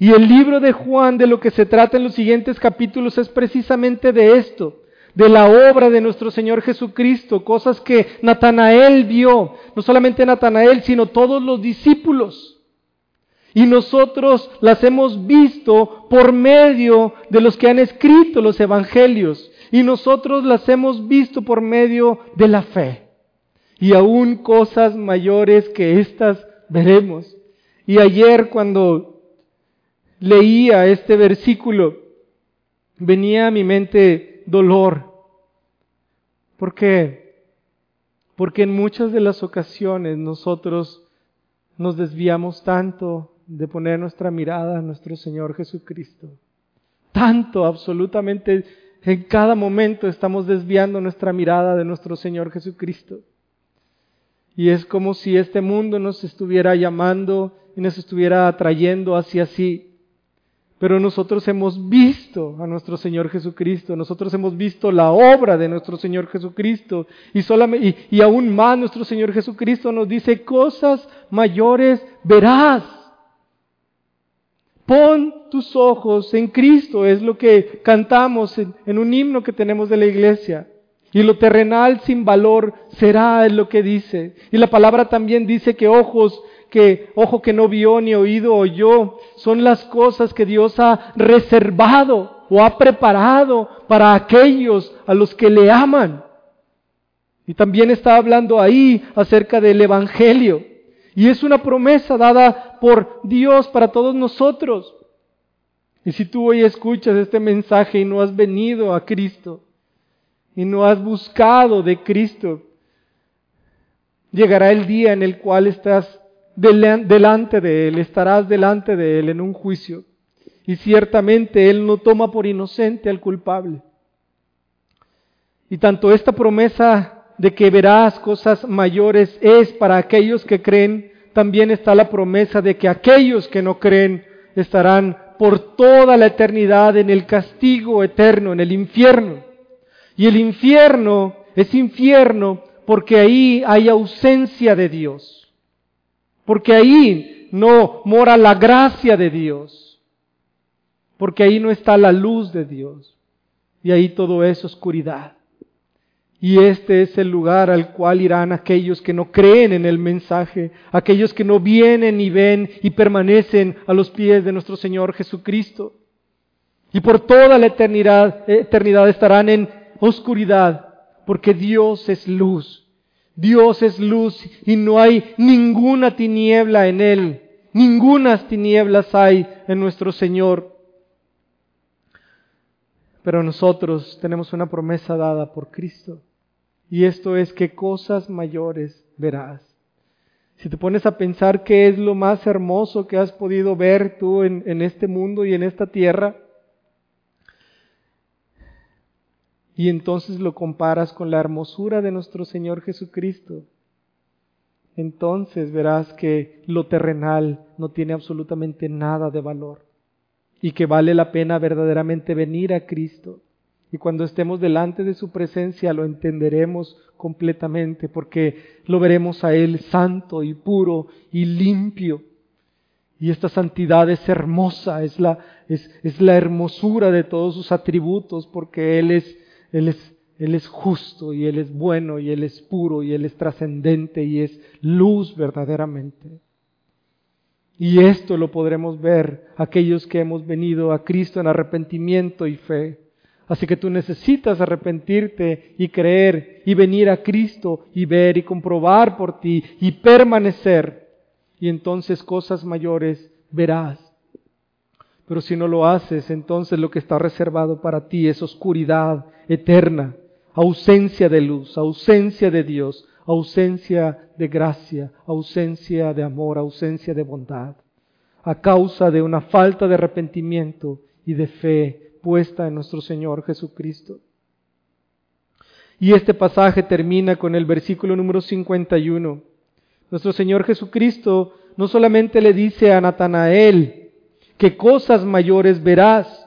Y el libro de Juan de lo que se trata en los siguientes capítulos es precisamente de esto, de la obra de nuestro Señor Jesucristo, cosas que Natanael vio, no solamente Natanael, sino todos los discípulos. Y nosotros las hemos visto por medio de los que han escrito los evangelios. Y nosotros las hemos visto por medio de la fe. Y aún cosas mayores que estas veremos. Y ayer cuando leía este versículo, venía a mi mente dolor. ¿Por qué? Porque en muchas de las ocasiones nosotros nos desviamos tanto de poner nuestra mirada en nuestro Señor Jesucristo. Tanto, absolutamente, en cada momento estamos desviando nuestra mirada de nuestro Señor Jesucristo. Y es como si este mundo nos estuviera llamando y nos estuviera atrayendo hacia sí. Pero nosotros hemos visto a nuestro Señor Jesucristo, nosotros hemos visto la obra de nuestro Señor Jesucristo y, aún más nuestro Señor Jesucristo nos dice cosas mayores verás. Pon tus ojos en Cristo, es lo que cantamos en, un himno que tenemos de la iglesia. Y lo terrenal sin valor será, es lo que dice. Y la palabra también dice que ojos que, ojo que no vio ni oído oyó, son las cosas que Dios ha reservado o ha preparado para aquellos a los que le aman. Y también está hablando ahí acerca del Evangelio. Y es una promesa dada por Dios para todos nosotros. Y si tú hoy escuchas este mensaje y no has venido a Cristo, y no has buscado de Cristo, llegará el día en el cual estás delante de Él, estarás delante de Él en un juicio. Y ciertamente Él no toma por inocente al culpable. Y tanto esta promesa de que verás cosas mayores es para aquellos que creen, también está la promesa de que aquellos que no creen estarán por toda la eternidad en el castigo eterno, en el infierno. Y el infierno es infierno porque ahí hay ausencia de Dios, porque ahí no mora la gracia de Dios, porque ahí no está la luz de Dios, y ahí todo es oscuridad. Y este es el lugar al cual irán aquellos que no creen en el mensaje, aquellos que no vienen y ven y permanecen a los pies de nuestro Señor Jesucristo. Y por toda la eternidad, estarán en oscuridad, porque Dios es luz. Dios es luz y no hay ninguna tiniebla en Él. Ningunas tinieblas hay en nuestro Señor. Pero nosotros tenemos una promesa dada por Cristo. Y esto es que cosas mayores verás. Si te pones a pensar qué es lo más hermoso que has podido ver tú en, en este mundo y en esta tierra, y entonces lo comparas con la hermosura de nuestro Señor Jesucristo, entonces verás que lo terrenal no tiene absolutamente nada de valor y que vale la pena verdaderamente venir a Cristo y cuando estemos delante de su presencia lo entenderemos completamente porque lo veremos a Él santo y puro y limpio. Y esta santidad es hermosa, es la, es, es la hermosura de todos sus atributos porque Él es, Él es, Él es justo y Él es bueno y Él es puro y Él es trascendente y es luz verdaderamente. Y esto lo podremos ver aquellos que hemos venido a Cristo en arrepentimiento y fe. Así que tú necesitas arrepentirte y creer y venir a Cristo y ver y comprobar por ti y permanecer. Y entonces cosas mayores verás. Pero si no lo haces, entonces lo que está reservado para ti es oscuridad eterna, ausencia de luz, ausencia de Dios, ausencia de gracia, ausencia de amor, ausencia de bondad, a causa de una falta de arrepentimiento y de fe puesta en nuestro Señor Jesucristo. Y este pasaje termina con el versículo número 51. Nuestro Señor Jesucristo no solamente le dice a Natanael que cosas mayores verás,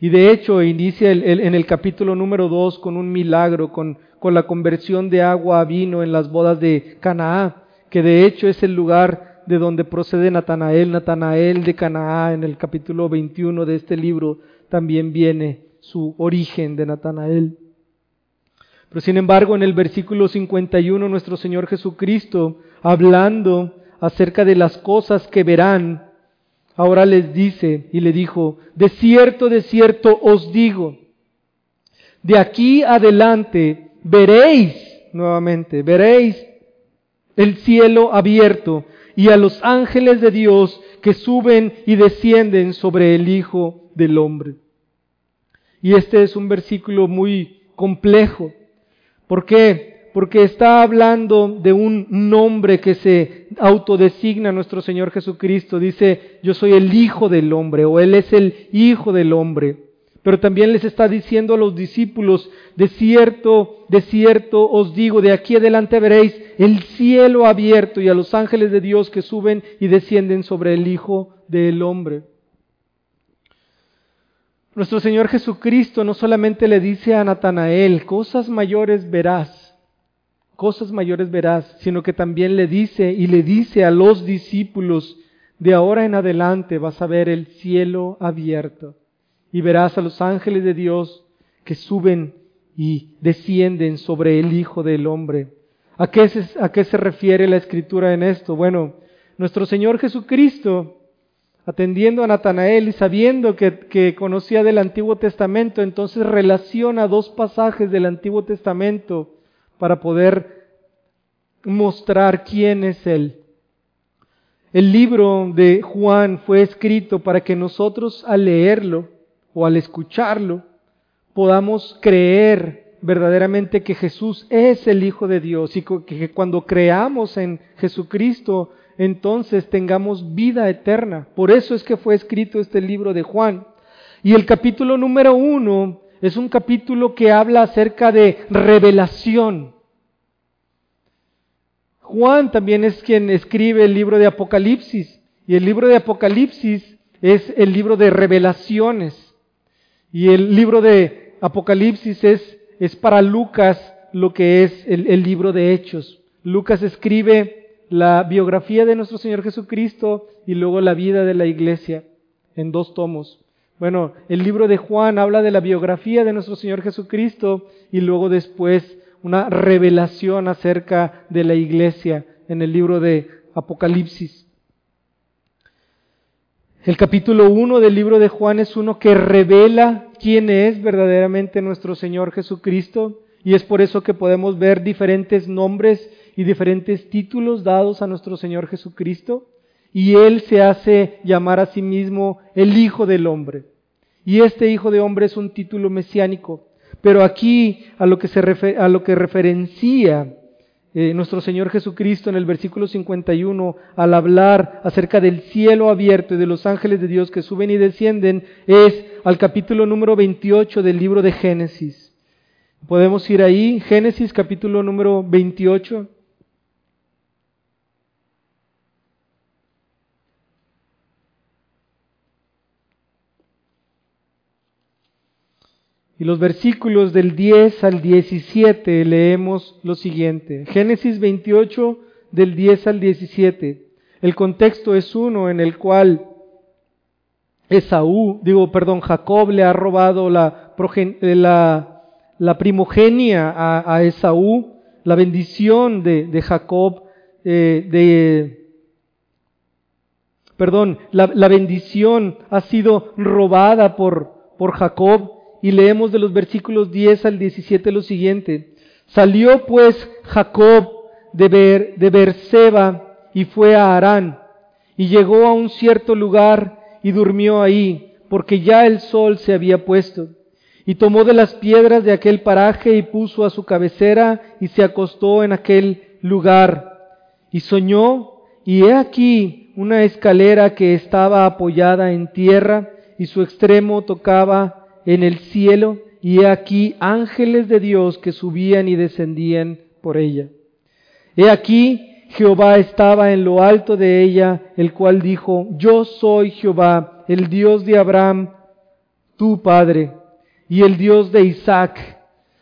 y de hecho inicia en el capítulo número 2 con un milagro, con, con la conversión de agua a vino en las bodas de Canaá, que de hecho es el lugar de donde procede Natanael, Natanael de Canaá, en el capítulo 21 de este libro también viene su origen de Natanael. Pero sin embargo, en el versículo 51, nuestro Señor Jesucristo, hablando acerca de las cosas que verán, ahora les dice y le dijo, de cierto, de cierto os digo, de aquí adelante veréis nuevamente, veréis el cielo abierto y a los ángeles de Dios que suben y descienden sobre el Hijo del Hombre. Y este es un versículo muy complejo. ¿Por qué? Porque está hablando de un nombre que se autodesigna nuestro Señor Jesucristo. Dice, yo soy el Hijo del Hombre o Él es el Hijo del Hombre. Pero también les está diciendo a los discípulos, de cierto, de cierto os digo, de aquí adelante veréis el cielo abierto y a los ángeles de Dios que suben y descienden sobre el Hijo del Hombre. Nuestro Señor Jesucristo no solamente le dice a Natanael, cosas mayores verás, cosas mayores verás, sino que también le dice y le dice a los discípulos, de ahora en adelante vas a ver el cielo abierto y verás a los ángeles de Dios que suben y descienden sobre el Hijo del Hombre. ¿A qué, se, ¿A qué se refiere la escritura en esto? Bueno, nuestro Señor Jesucristo, atendiendo a Natanael y sabiendo que, que conocía del Antiguo Testamento, entonces relaciona dos pasajes del Antiguo Testamento para poder mostrar quién es Él. El libro de Juan fue escrito para que nosotros al leerlo o al escucharlo podamos creer verdaderamente que Jesús es el Hijo de Dios y que cuando creamos en Jesucristo entonces tengamos vida eterna. Por eso es que fue escrito este libro de Juan. Y el capítulo número uno es un capítulo que habla acerca de revelación. Juan también es quien escribe el libro de Apocalipsis. Y el libro de Apocalipsis es el libro de revelaciones. Y el libro de Apocalipsis es, para Lucas lo que es el libro de Hechos. Lucas escribe la biografía de nuestro Señor Jesucristo y luego la vida de la iglesia en dos tomos. Bueno, el libro de Juan habla de la biografía de nuestro Señor Jesucristo y luego después una revelación acerca de la iglesia en el libro de Apocalipsis. El capítulo 1 del libro de Juan es uno que revela quién es verdaderamente nuestro Señor Jesucristo y es por eso que podemos ver diferentes nombres y diferentes títulos dados a nuestro Señor Jesucristo y él se hace llamar a sí mismo el Hijo del Hombre. Y este Hijo de Hombre es un título mesiánico. Pero aquí a lo que, se a lo que referencia eh, nuestro Señor Jesucristo en el versículo 51 al hablar acerca del cielo abierto y de los ángeles de Dios que suben y descienden es al capítulo número 28 del libro de Génesis. Podemos ir ahí, Génesis capítulo número 28. Y los versículos del 10 al 17 leemos lo siguiente. Génesis 28 del 10 al 17. El contexto es uno en el cual Esaú, digo, perdón, Jacob le ha robado la, eh, primogenia a, Esaú, la bendición de, Jacob, eh, perdón, la, la, bendición ha sido robada por, por Jacob y leemos de los versículos 10 al 17 lo siguiente. Salió pues Jacob de, Ber, de Berseba y fue a Harán y llegó a un cierto lugar y durmió ahí porque ya el sol se había puesto. Y tomó de las piedras de aquel paraje y puso a su cabecera y se acostó en aquel lugar. Y soñó, y he aquí una escalera que estaba apoyada en tierra y su extremo tocaba en el cielo y he aquí ángeles de Dios que subían y descendían por ella. He aquí Jehová estaba en lo alto de ella, el cual dijo, Yo soy Jehová, el Dios de Abraham, tu padre, y el Dios de Isaac.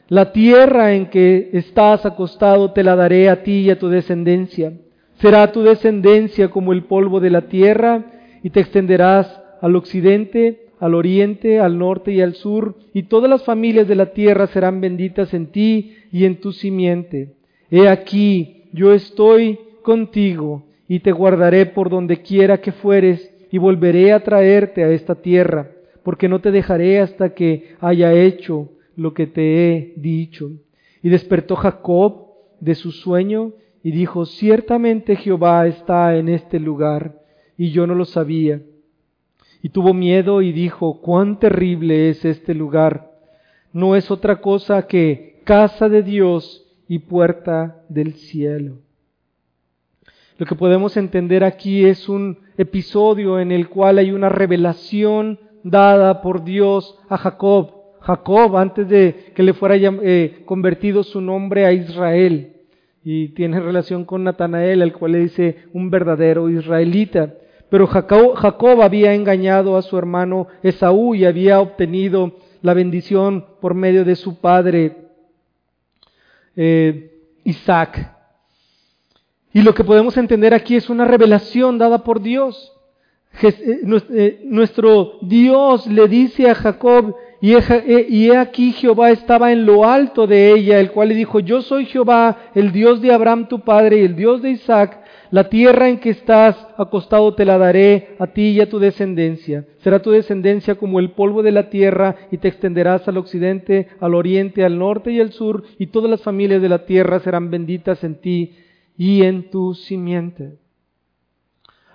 La tierra en que estás acostado te la daré a ti y a tu descendencia. Será tu descendencia como el polvo de la tierra, y te extenderás al occidente al oriente, al norte y al sur, y todas las familias de la tierra serán benditas en ti y en tu simiente. He aquí, yo estoy contigo, y te guardaré por donde quiera que fueres, y volveré a traerte a esta tierra, porque no te dejaré hasta que haya hecho lo que te he dicho. Y despertó Jacob de su sueño, y dijo, ciertamente Jehová está en este lugar, y yo no lo sabía y tuvo miedo y dijo, cuán terrible es este lugar. No es otra cosa que casa de Dios y puerta del cielo. Lo que podemos entender aquí es un episodio en el cual hay una revelación dada por Dios a Jacob. Jacob, antes de que le fuera eh, convertido su nombre a Israel, y tiene relación con Natanael, al cual le dice un verdadero israelita. Pero Jacob, había engañado a su hermano Esaú y había obtenido la bendición por medio de su padre eh, Isaac. Y lo que podemos entender aquí es una revelación dada por Dios. Eh, eh, nuestro Dios le dice a Jacob, y he aquí Jehová estaba en lo alto de ella, el cual le dijo, yo soy Jehová, el Dios de Abraham tu padre y el Dios de Isaac. La tierra en que estás acostado te la daré a ti y a tu descendencia. Será tu descendencia como el polvo de la tierra y te extenderás al occidente, al oriente, al norte y al sur, y todas las familias de la tierra serán benditas en ti y en tu simiente.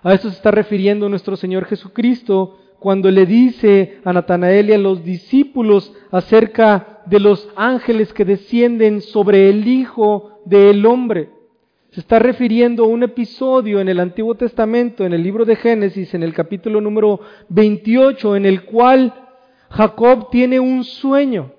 A eso se está refiriendo nuestro Señor Jesucristo cuando le dice a Natanael y a los discípulos acerca de los ángeles que descienden sobre el Hijo del Hombre. Se está refiriendo a un episodio en el Antiguo Testamento, en el libro de Génesis, en el capítulo número 28, en el cual Jacob tiene un sueño.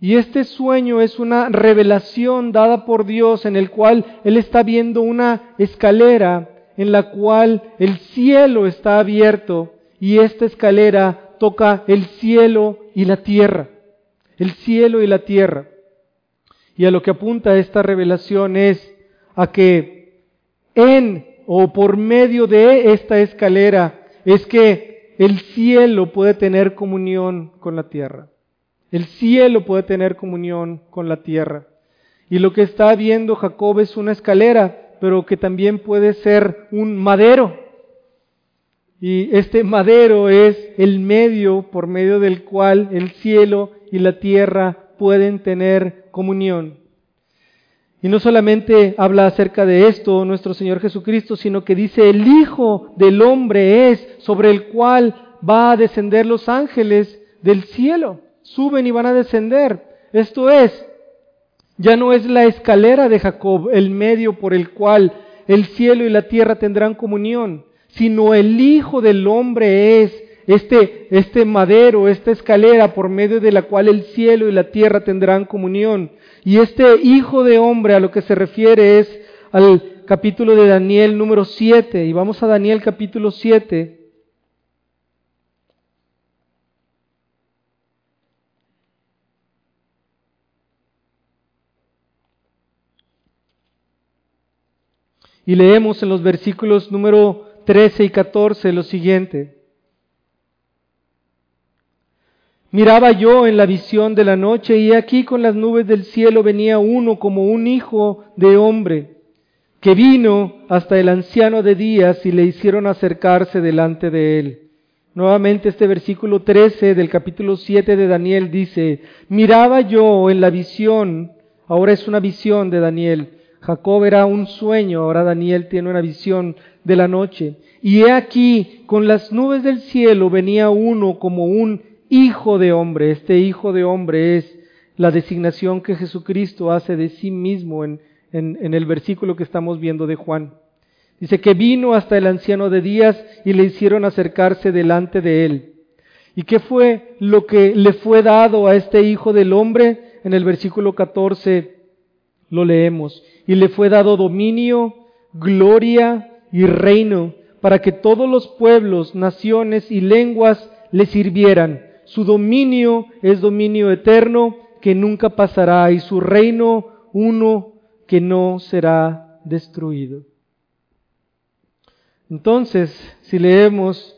Y este sueño es una revelación dada por Dios en el cual él está viendo una escalera en la cual el cielo está abierto y esta escalera toca el cielo y la tierra. El cielo y la tierra. Y a lo que apunta esta revelación es a que en o por medio de esta escalera es que el cielo puede tener comunión con la tierra. El cielo puede tener comunión con la tierra. Y lo que está viendo Jacob es una escalera, pero que también puede ser un madero. Y este madero es el medio por medio del cual el cielo y la tierra pueden tener comunión. Y no solamente habla acerca de esto nuestro Señor Jesucristo, sino que dice, el Hijo del Hombre es sobre el cual va a descender los ángeles del cielo suben y van a descender. Esto es, ya no es la escalera de Jacob el medio por el cual el cielo y la tierra tendrán comunión, sino el Hijo del Hombre es este, este madero, esta escalera por medio de la cual el cielo y la tierra tendrán comunión. Y este Hijo de Hombre a lo que se refiere es al capítulo de Daniel número 7. Y vamos a Daniel capítulo 7. Y leemos en los versículos número 13 y 14 lo siguiente. Miraba yo en la visión de la noche y aquí con las nubes del cielo venía uno como un hijo de hombre, que vino hasta el anciano de días y le hicieron acercarse delante de él. Nuevamente este versículo 13 del capítulo 7 de Daniel dice, miraba yo en la visión, ahora es una visión de Daniel, Jacob era un sueño, ahora Daniel tiene una visión de la noche. Y he aquí, con las nubes del cielo venía uno como un hijo de hombre. Este hijo de hombre es la designación que Jesucristo hace de sí mismo en, en, el versículo que estamos viendo de Juan. Dice que vino hasta el anciano de días y le hicieron acercarse delante de él. ¿Y qué fue lo que le fue dado a este hijo del hombre? En el versículo 14 lo leemos y le fue dado dominio, gloria y reino para que todos los pueblos, naciones y lenguas le sirvieran. Su dominio es dominio eterno que nunca pasará y su reino uno que no será destruido. Entonces, si leemos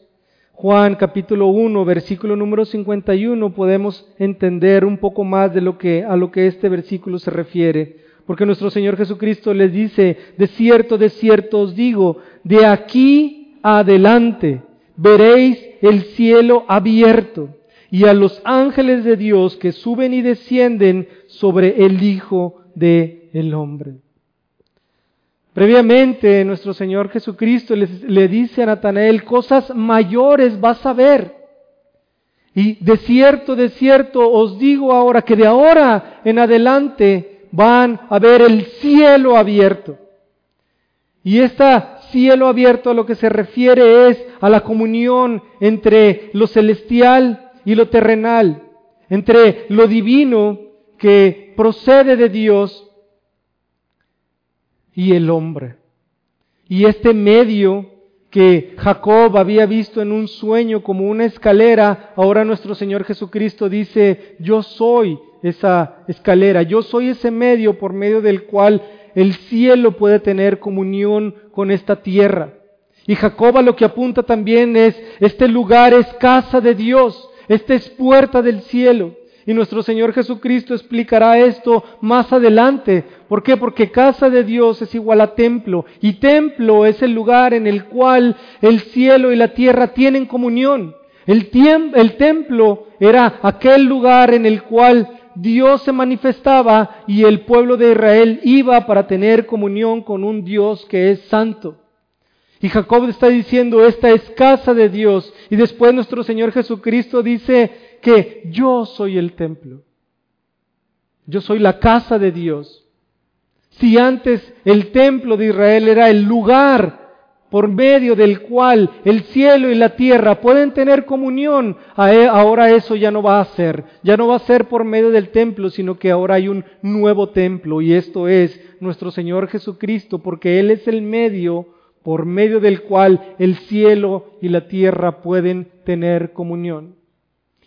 Juan capítulo 1, versículo número 51, podemos entender un poco más de lo que a lo que este versículo se refiere. Porque nuestro Señor Jesucristo les dice, de cierto, de cierto os digo, de aquí adelante veréis el cielo abierto y a los ángeles de Dios que suben y descienden sobre el Hijo del el hombre. Previamente nuestro Señor Jesucristo le dice a Natanael, cosas mayores vas a ver. Y de cierto, de cierto os digo ahora que de ahora en adelante van a ver el cielo abierto. Y este cielo abierto a lo que se refiere es a la comunión entre lo celestial y lo terrenal, entre lo divino que procede de Dios y el hombre. Y este medio que Jacob había visto en un sueño como una escalera, ahora nuestro Señor Jesucristo dice, yo soy esa escalera. Yo soy ese medio por medio del cual el cielo puede tener comunión con esta tierra. Y Jacoba lo que apunta también es, este lugar es casa de Dios, esta es puerta del cielo. Y nuestro Señor Jesucristo explicará esto más adelante. ¿Por qué? Porque casa de Dios es igual a templo. Y templo es el lugar en el cual el cielo y la tierra tienen comunión. El, el templo era aquel lugar en el cual Dios se manifestaba y el pueblo de Israel iba para tener comunión con un Dios que es santo. Y Jacob está diciendo, esta es casa de Dios. Y después nuestro Señor Jesucristo dice que yo soy el templo. Yo soy la casa de Dios. Si antes el templo de Israel era el lugar por medio del cual el cielo y la tierra pueden tener comunión, e, ahora eso ya no va a ser. Ya no va a ser por medio del templo, sino que ahora hay un nuevo templo y esto es nuestro Señor Jesucristo, porque Él es el medio por medio del cual el cielo y la tierra pueden tener comunión.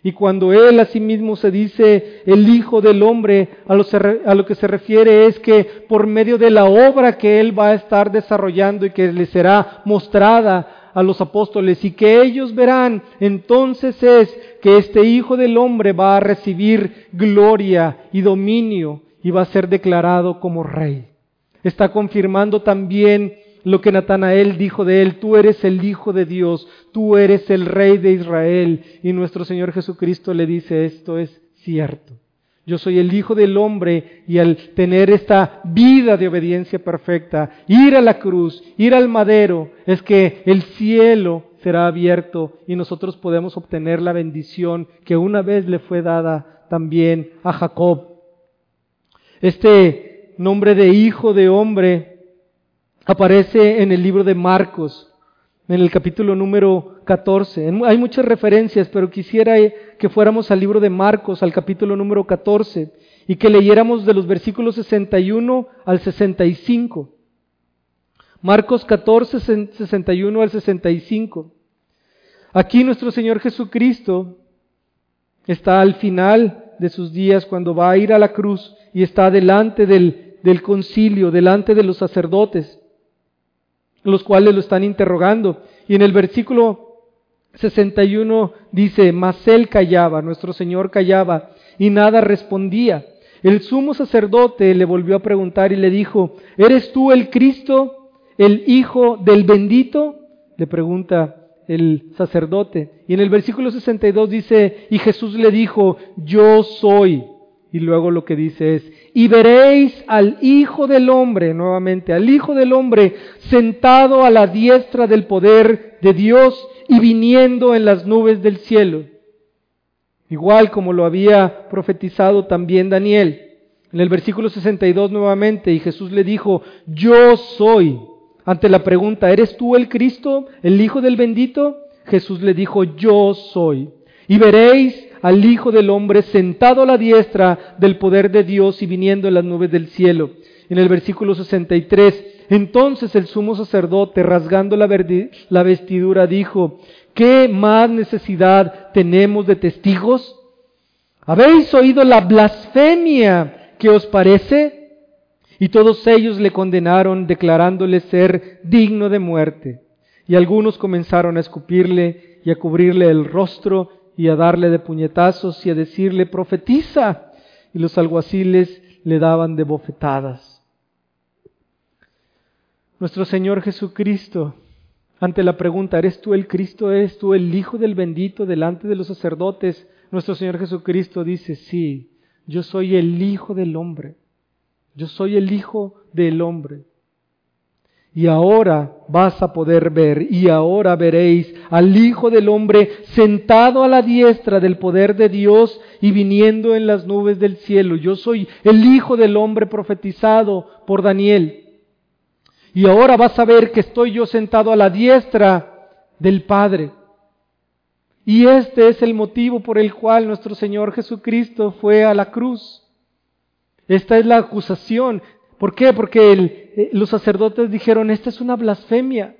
Y cuando Él a sí mismo se dice el Hijo del Hombre, a lo, a lo, que se refiere es que por medio de la obra que Él va a estar desarrollando y que le será mostrada a los apóstoles y que ellos verán, entonces es que este Hijo del Hombre va a recibir gloria y dominio y va a ser declarado como Rey. Está confirmando también lo que Natanael dijo de él, tú eres el Hijo de Dios, tú eres el Rey de Israel. Y nuestro Señor Jesucristo le dice, esto es cierto. Yo soy el Hijo del Hombre y al tener esta vida de obediencia perfecta, ir a la cruz, ir al madero, es que el cielo será abierto y nosotros podemos obtener la bendición que una vez le fue dada también a Jacob. Este nombre de Hijo de Hombre aparece en el libro de Marcos, en el capítulo número 14. Hay muchas referencias, pero quisiera que fuéramos al libro de Marcos, al capítulo número 14, y que leyéramos de los versículos 61 al 65. Marcos 14, 61 al 65. Aquí nuestro Señor Jesucristo está al final de sus días cuando va a ir a la cruz y está delante del, del concilio, delante de los sacerdotes los cuales lo están interrogando. Y en el versículo 61 dice, mas él callaba, nuestro Señor callaba, y nada respondía. El sumo sacerdote le volvió a preguntar y le dijo, ¿eres tú el Cristo, el Hijo del bendito? Le pregunta el sacerdote. Y en el versículo 62 dice, y Jesús le dijo, yo soy. Y luego lo que dice es, y veréis al Hijo del Hombre, nuevamente, al Hijo del Hombre sentado a la diestra del poder de Dios y viniendo en las nubes del cielo. Igual como lo había profetizado también Daniel. En el versículo 62 nuevamente, y Jesús le dijo, yo soy. Ante la pregunta, ¿eres tú el Cristo, el Hijo del bendito? Jesús le dijo, yo soy. Y veréis al Hijo del Hombre sentado a la diestra del poder de Dios y viniendo en las nubes del cielo. En el versículo 63, entonces el sumo sacerdote, rasgando la, la vestidura, dijo, ¿qué más necesidad tenemos de testigos? ¿Habéis oído la blasfemia que os parece? Y todos ellos le condenaron, declarándole ser digno de muerte. Y algunos comenzaron a escupirle y a cubrirle el rostro y a darle de puñetazos y a decirle, profetiza. Y los alguaciles le daban de bofetadas. Nuestro Señor Jesucristo, ante la pregunta, ¿eres tú el Cristo? ¿Eres tú el Hijo del bendito delante de los sacerdotes? Nuestro Señor Jesucristo dice, sí, yo soy el Hijo del hombre. Yo soy el Hijo del hombre. Y ahora vas a poder ver, y ahora veréis al Hijo del Hombre sentado a la diestra del poder de Dios y viniendo en las nubes del cielo. Yo soy el Hijo del Hombre profetizado por Daniel. Y ahora vas a ver que estoy yo sentado a la diestra del Padre. Y este es el motivo por el cual nuestro Señor Jesucristo fue a la cruz. Esta es la acusación. ¿Por qué? Porque eh, los sacerdotes dijeron, esta es una blasfemia.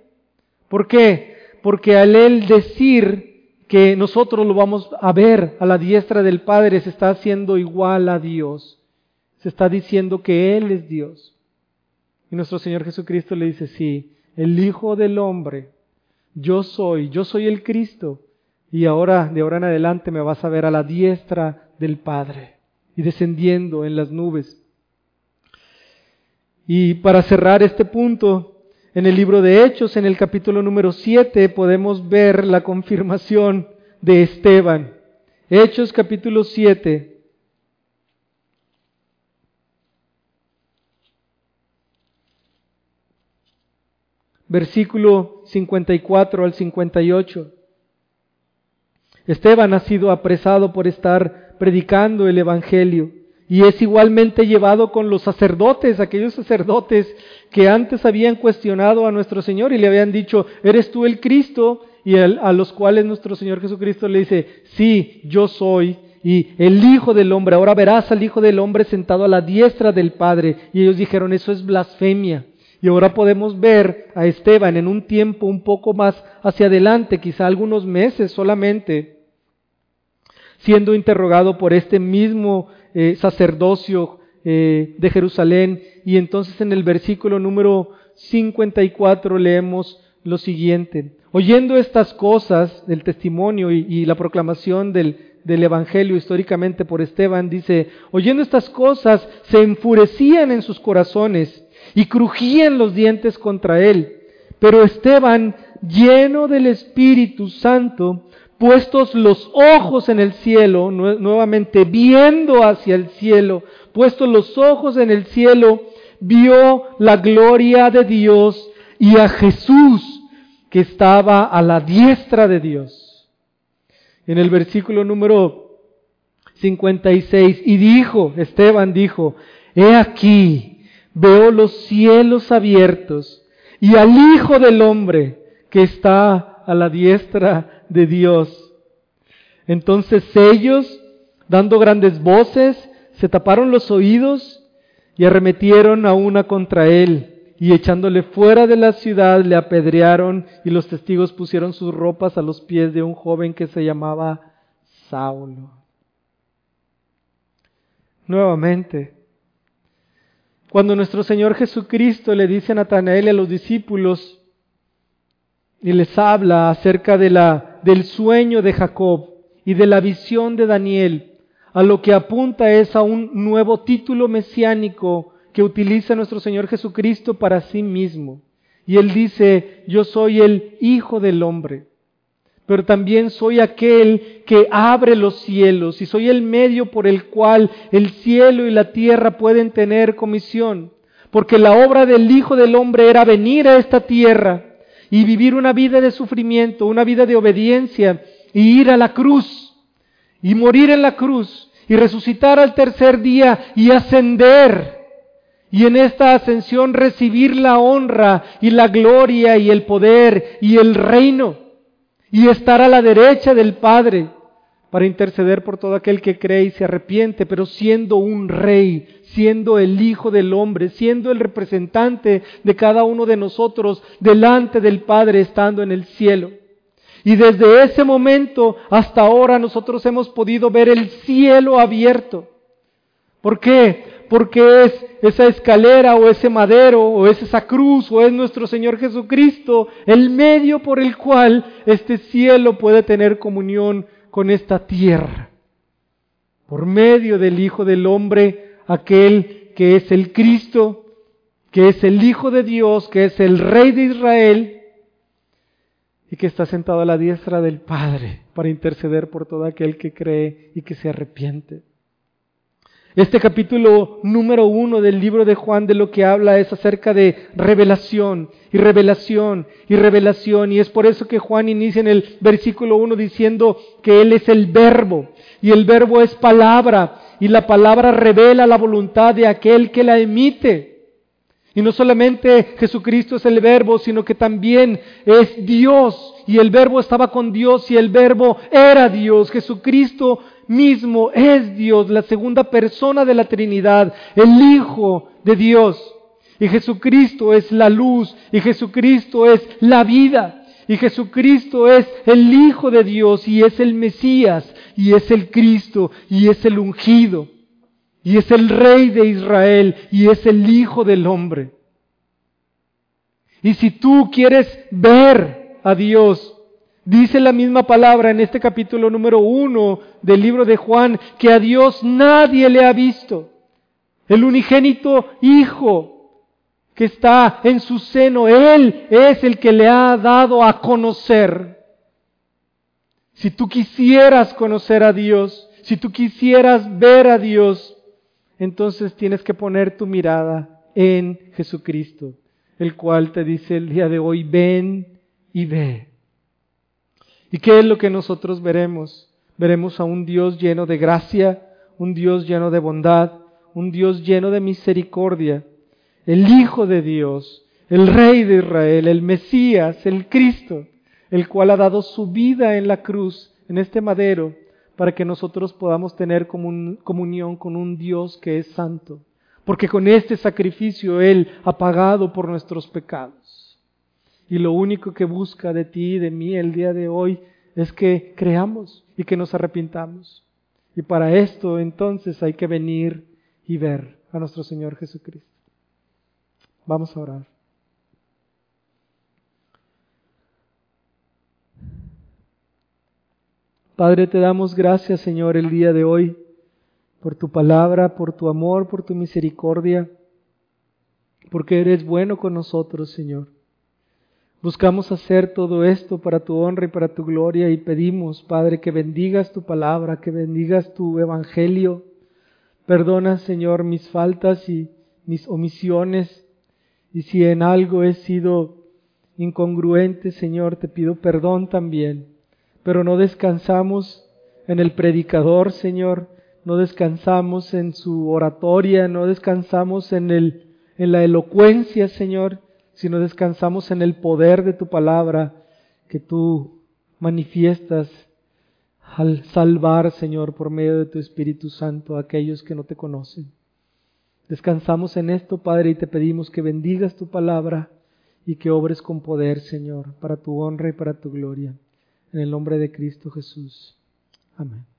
¿Por qué? Porque al él decir que nosotros lo vamos a ver a la diestra del Padre, se está haciendo igual a Dios. Se está diciendo que Él es Dios. Y nuestro Señor Jesucristo le dice, sí, el Hijo del Hombre, yo soy, yo soy el Cristo. Y ahora, de ahora en adelante, me vas a ver a la diestra del Padre y descendiendo en las nubes. Y para cerrar este punto, en el libro de Hechos, en el capítulo número 7, podemos ver la confirmación de Esteban. Hechos capítulo 7. versículo 54 al 58. Esteban ha sido apresado por estar predicando el Evangelio y es igualmente llevado con los sacerdotes, aquellos sacerdotes que antes habían cuestionado a nuestro Señor y le habían dicho, ¿eres tú el Cristo? Y a los cuales nuestro Señor Jesucristo le dice, sí, yo soy. Y el Hijo del Hombre, ahora verás al Hijo del Hombre sentado a la diestra del Padre. Y ellos dijeron, eso es blasfemia. Y ahora podemos ver a Esteban en un tiempo un poco más hacia adelante, quizá algunos meses solamente, siendo interrogado por este mismo eh, sacerdocio eh, de Jerusalén. Y entonces en el versículo número 54 leemos lo siguiente. Oyendo estas cosas del testimonio y, la proclamación del, del Evangelio históricamente por Esteban, dice, oyendo estas cosas se enfurecían en sus corazones y crujían los dientes contra él. Pero Esteban, lleno del Espíritu Santo, puestos los ojos en el cielo, nuevamente viendo hacia el cielo, puestos los ojos en el cielo, vio la gloria de Dios y a Jesús que estaba a la diestra de Dios. En el versículo número 56, y dijo, Esteban dijo, he aquí, veo los cielos abiertos y al Hijo del Hombre que está a la diestra de Dios. Entonces ellos, dando grandes voces, se taparon los oídos y arremetieron a una contra él. Y echándole fuera de la ciudad le apedrearon y los testigos pusieron sus ropas a los pies de un joven que se llamaba Saulo. Nuevamente, cuando nuestro Señor Jesucristo le dice a Natanael y a los discípulos y les habla acerca de la, del sueño de Jacob y de la visión de Daniel, a lo que apunta es a un nuevo título mesiánico que utiliza nuestro Señor Jesucristo para sí mismo. Y él dice, yo soy el Hijo del Hombre pero también soy aquel que abre los cielos y soy el medio por el cual el cielo y la tierra pueden tener comisión. Porque la obra del Hijo del Hombre era venir a esta tierra y vivir una vida de sufrimiento, una vida de obediencia y ir a la cruz y morir en la cruz y resucitar al tercer día y ascender. Y en esta ascensión recibir la honra y la gloria y el poder y el reino y estar a la derecha del Padre para interceder por todo aquel que cree y se arrepiente, pero siendo un rey, siendo el Hijo del hombre, siendo el representante de cada uno de nosotros delante del Padre estando en el cielo. Y desde ese momento hasta ahora nosotros hemos podido ver el cielo abierto. ¿Por qué? porque es esa escalera o ese madero o es esa cruz o es nuestro Señor Jesucristo el medio por el cual este cielo puede tener comunión con esta tierra. Por medio del Hijo del Hombre, aquel que es el Cristo, que es el Hijo de Dios, que es el Rey de Israel y que está sentado a la diestra del Padre para interceder por todo aquel que cree y que se arrepiente. Este capítulo número uno del libro de Juan de lo que habla es acerca de revelación y revelación y revelación. Y es por eso que Juan inicia en el versículo uno diciendo que Él es el verbo y el verbo es palabra y la palabra revela la voluntad de aquel que la emite. Y no solamente Jesucristo es el verbo, sino que también es Dios. Y el verbo estaba con Dios y el verbo era Dios. Jesucristo mismo es Dios, la segunda persona de la Trinidad, el Hijo de Dios. Y Jesucristo es la luz, y Jesucristo es la vida, y Jesucristo es el Hijo de Dios, y es el Mesías, y es el Cristo, y es el ungido, y es el Rey de Israel, y es el Hijo del hombre. Y si tú quieres ver a Dios, Dice la misma palabra en este capítulo número uno del libro de Juan que a Dios nadie le ha visto. El unigénito Hijo que está en su seno, Él es el que le ha dado a conocer. Si tú quisieras conocer a Dios, si tú quisieras ver a Dios, entonces tienes que poner tu mirada en Jesucristo. el cual te dice el día de hoy, ven y ve. ¿Y qué es lo que nosotros veremos? Veremos a un Dios lleno de gracia, un Dios lleno de bondad, un Dios lleno de misericordia, el Hijo de Dios, el Rey de Israel, el Mesías, el Cristo, el cual ha dado su vida en la cruz, en este madero, para que nosotros podamos tener comunión con un Dios que es santo, porque con este sacrificio Él ha pagado por nuestros pecados. Y lo único que busca de ti y de mí el día de hoy es que creamos y que nos arrepintamos. Y para esto entonces hay que venir y ver a nuestro Señor Jesucristo. Vamos a orar. Padre, te damos gracias, Señor, el día de hoy, por tu palabra, por tu amor, por tu misericordia, porque eres bueno con nosotros, Señor. Buscamos hacer todo esto para tu honra y para tu gloria y pedimos, Padre, que bendigas tu palabra, que bendigas tu evangelio, Perdona, Señor, mis faltas y mis omisiones. Y si en algo he sido incongruente, Señor, te pido perdón también. Pero no descansamos en el predicador, Señor. No descansamos en su oratoria, no descansamos en, el, en la elocuencia, Señor, sino descansamos en el poder de tu palabra que tú manifiestas al salvar, Señor, por medio de tu Espíritu Santo a aquellos que no te conocen. Descansamos en esto, Padre, y te pedimos que bendigas tu palabra y que obres con poder, Señor, para tu honra y para tu gloria. En el nombre de Cristo Jesús. Amén.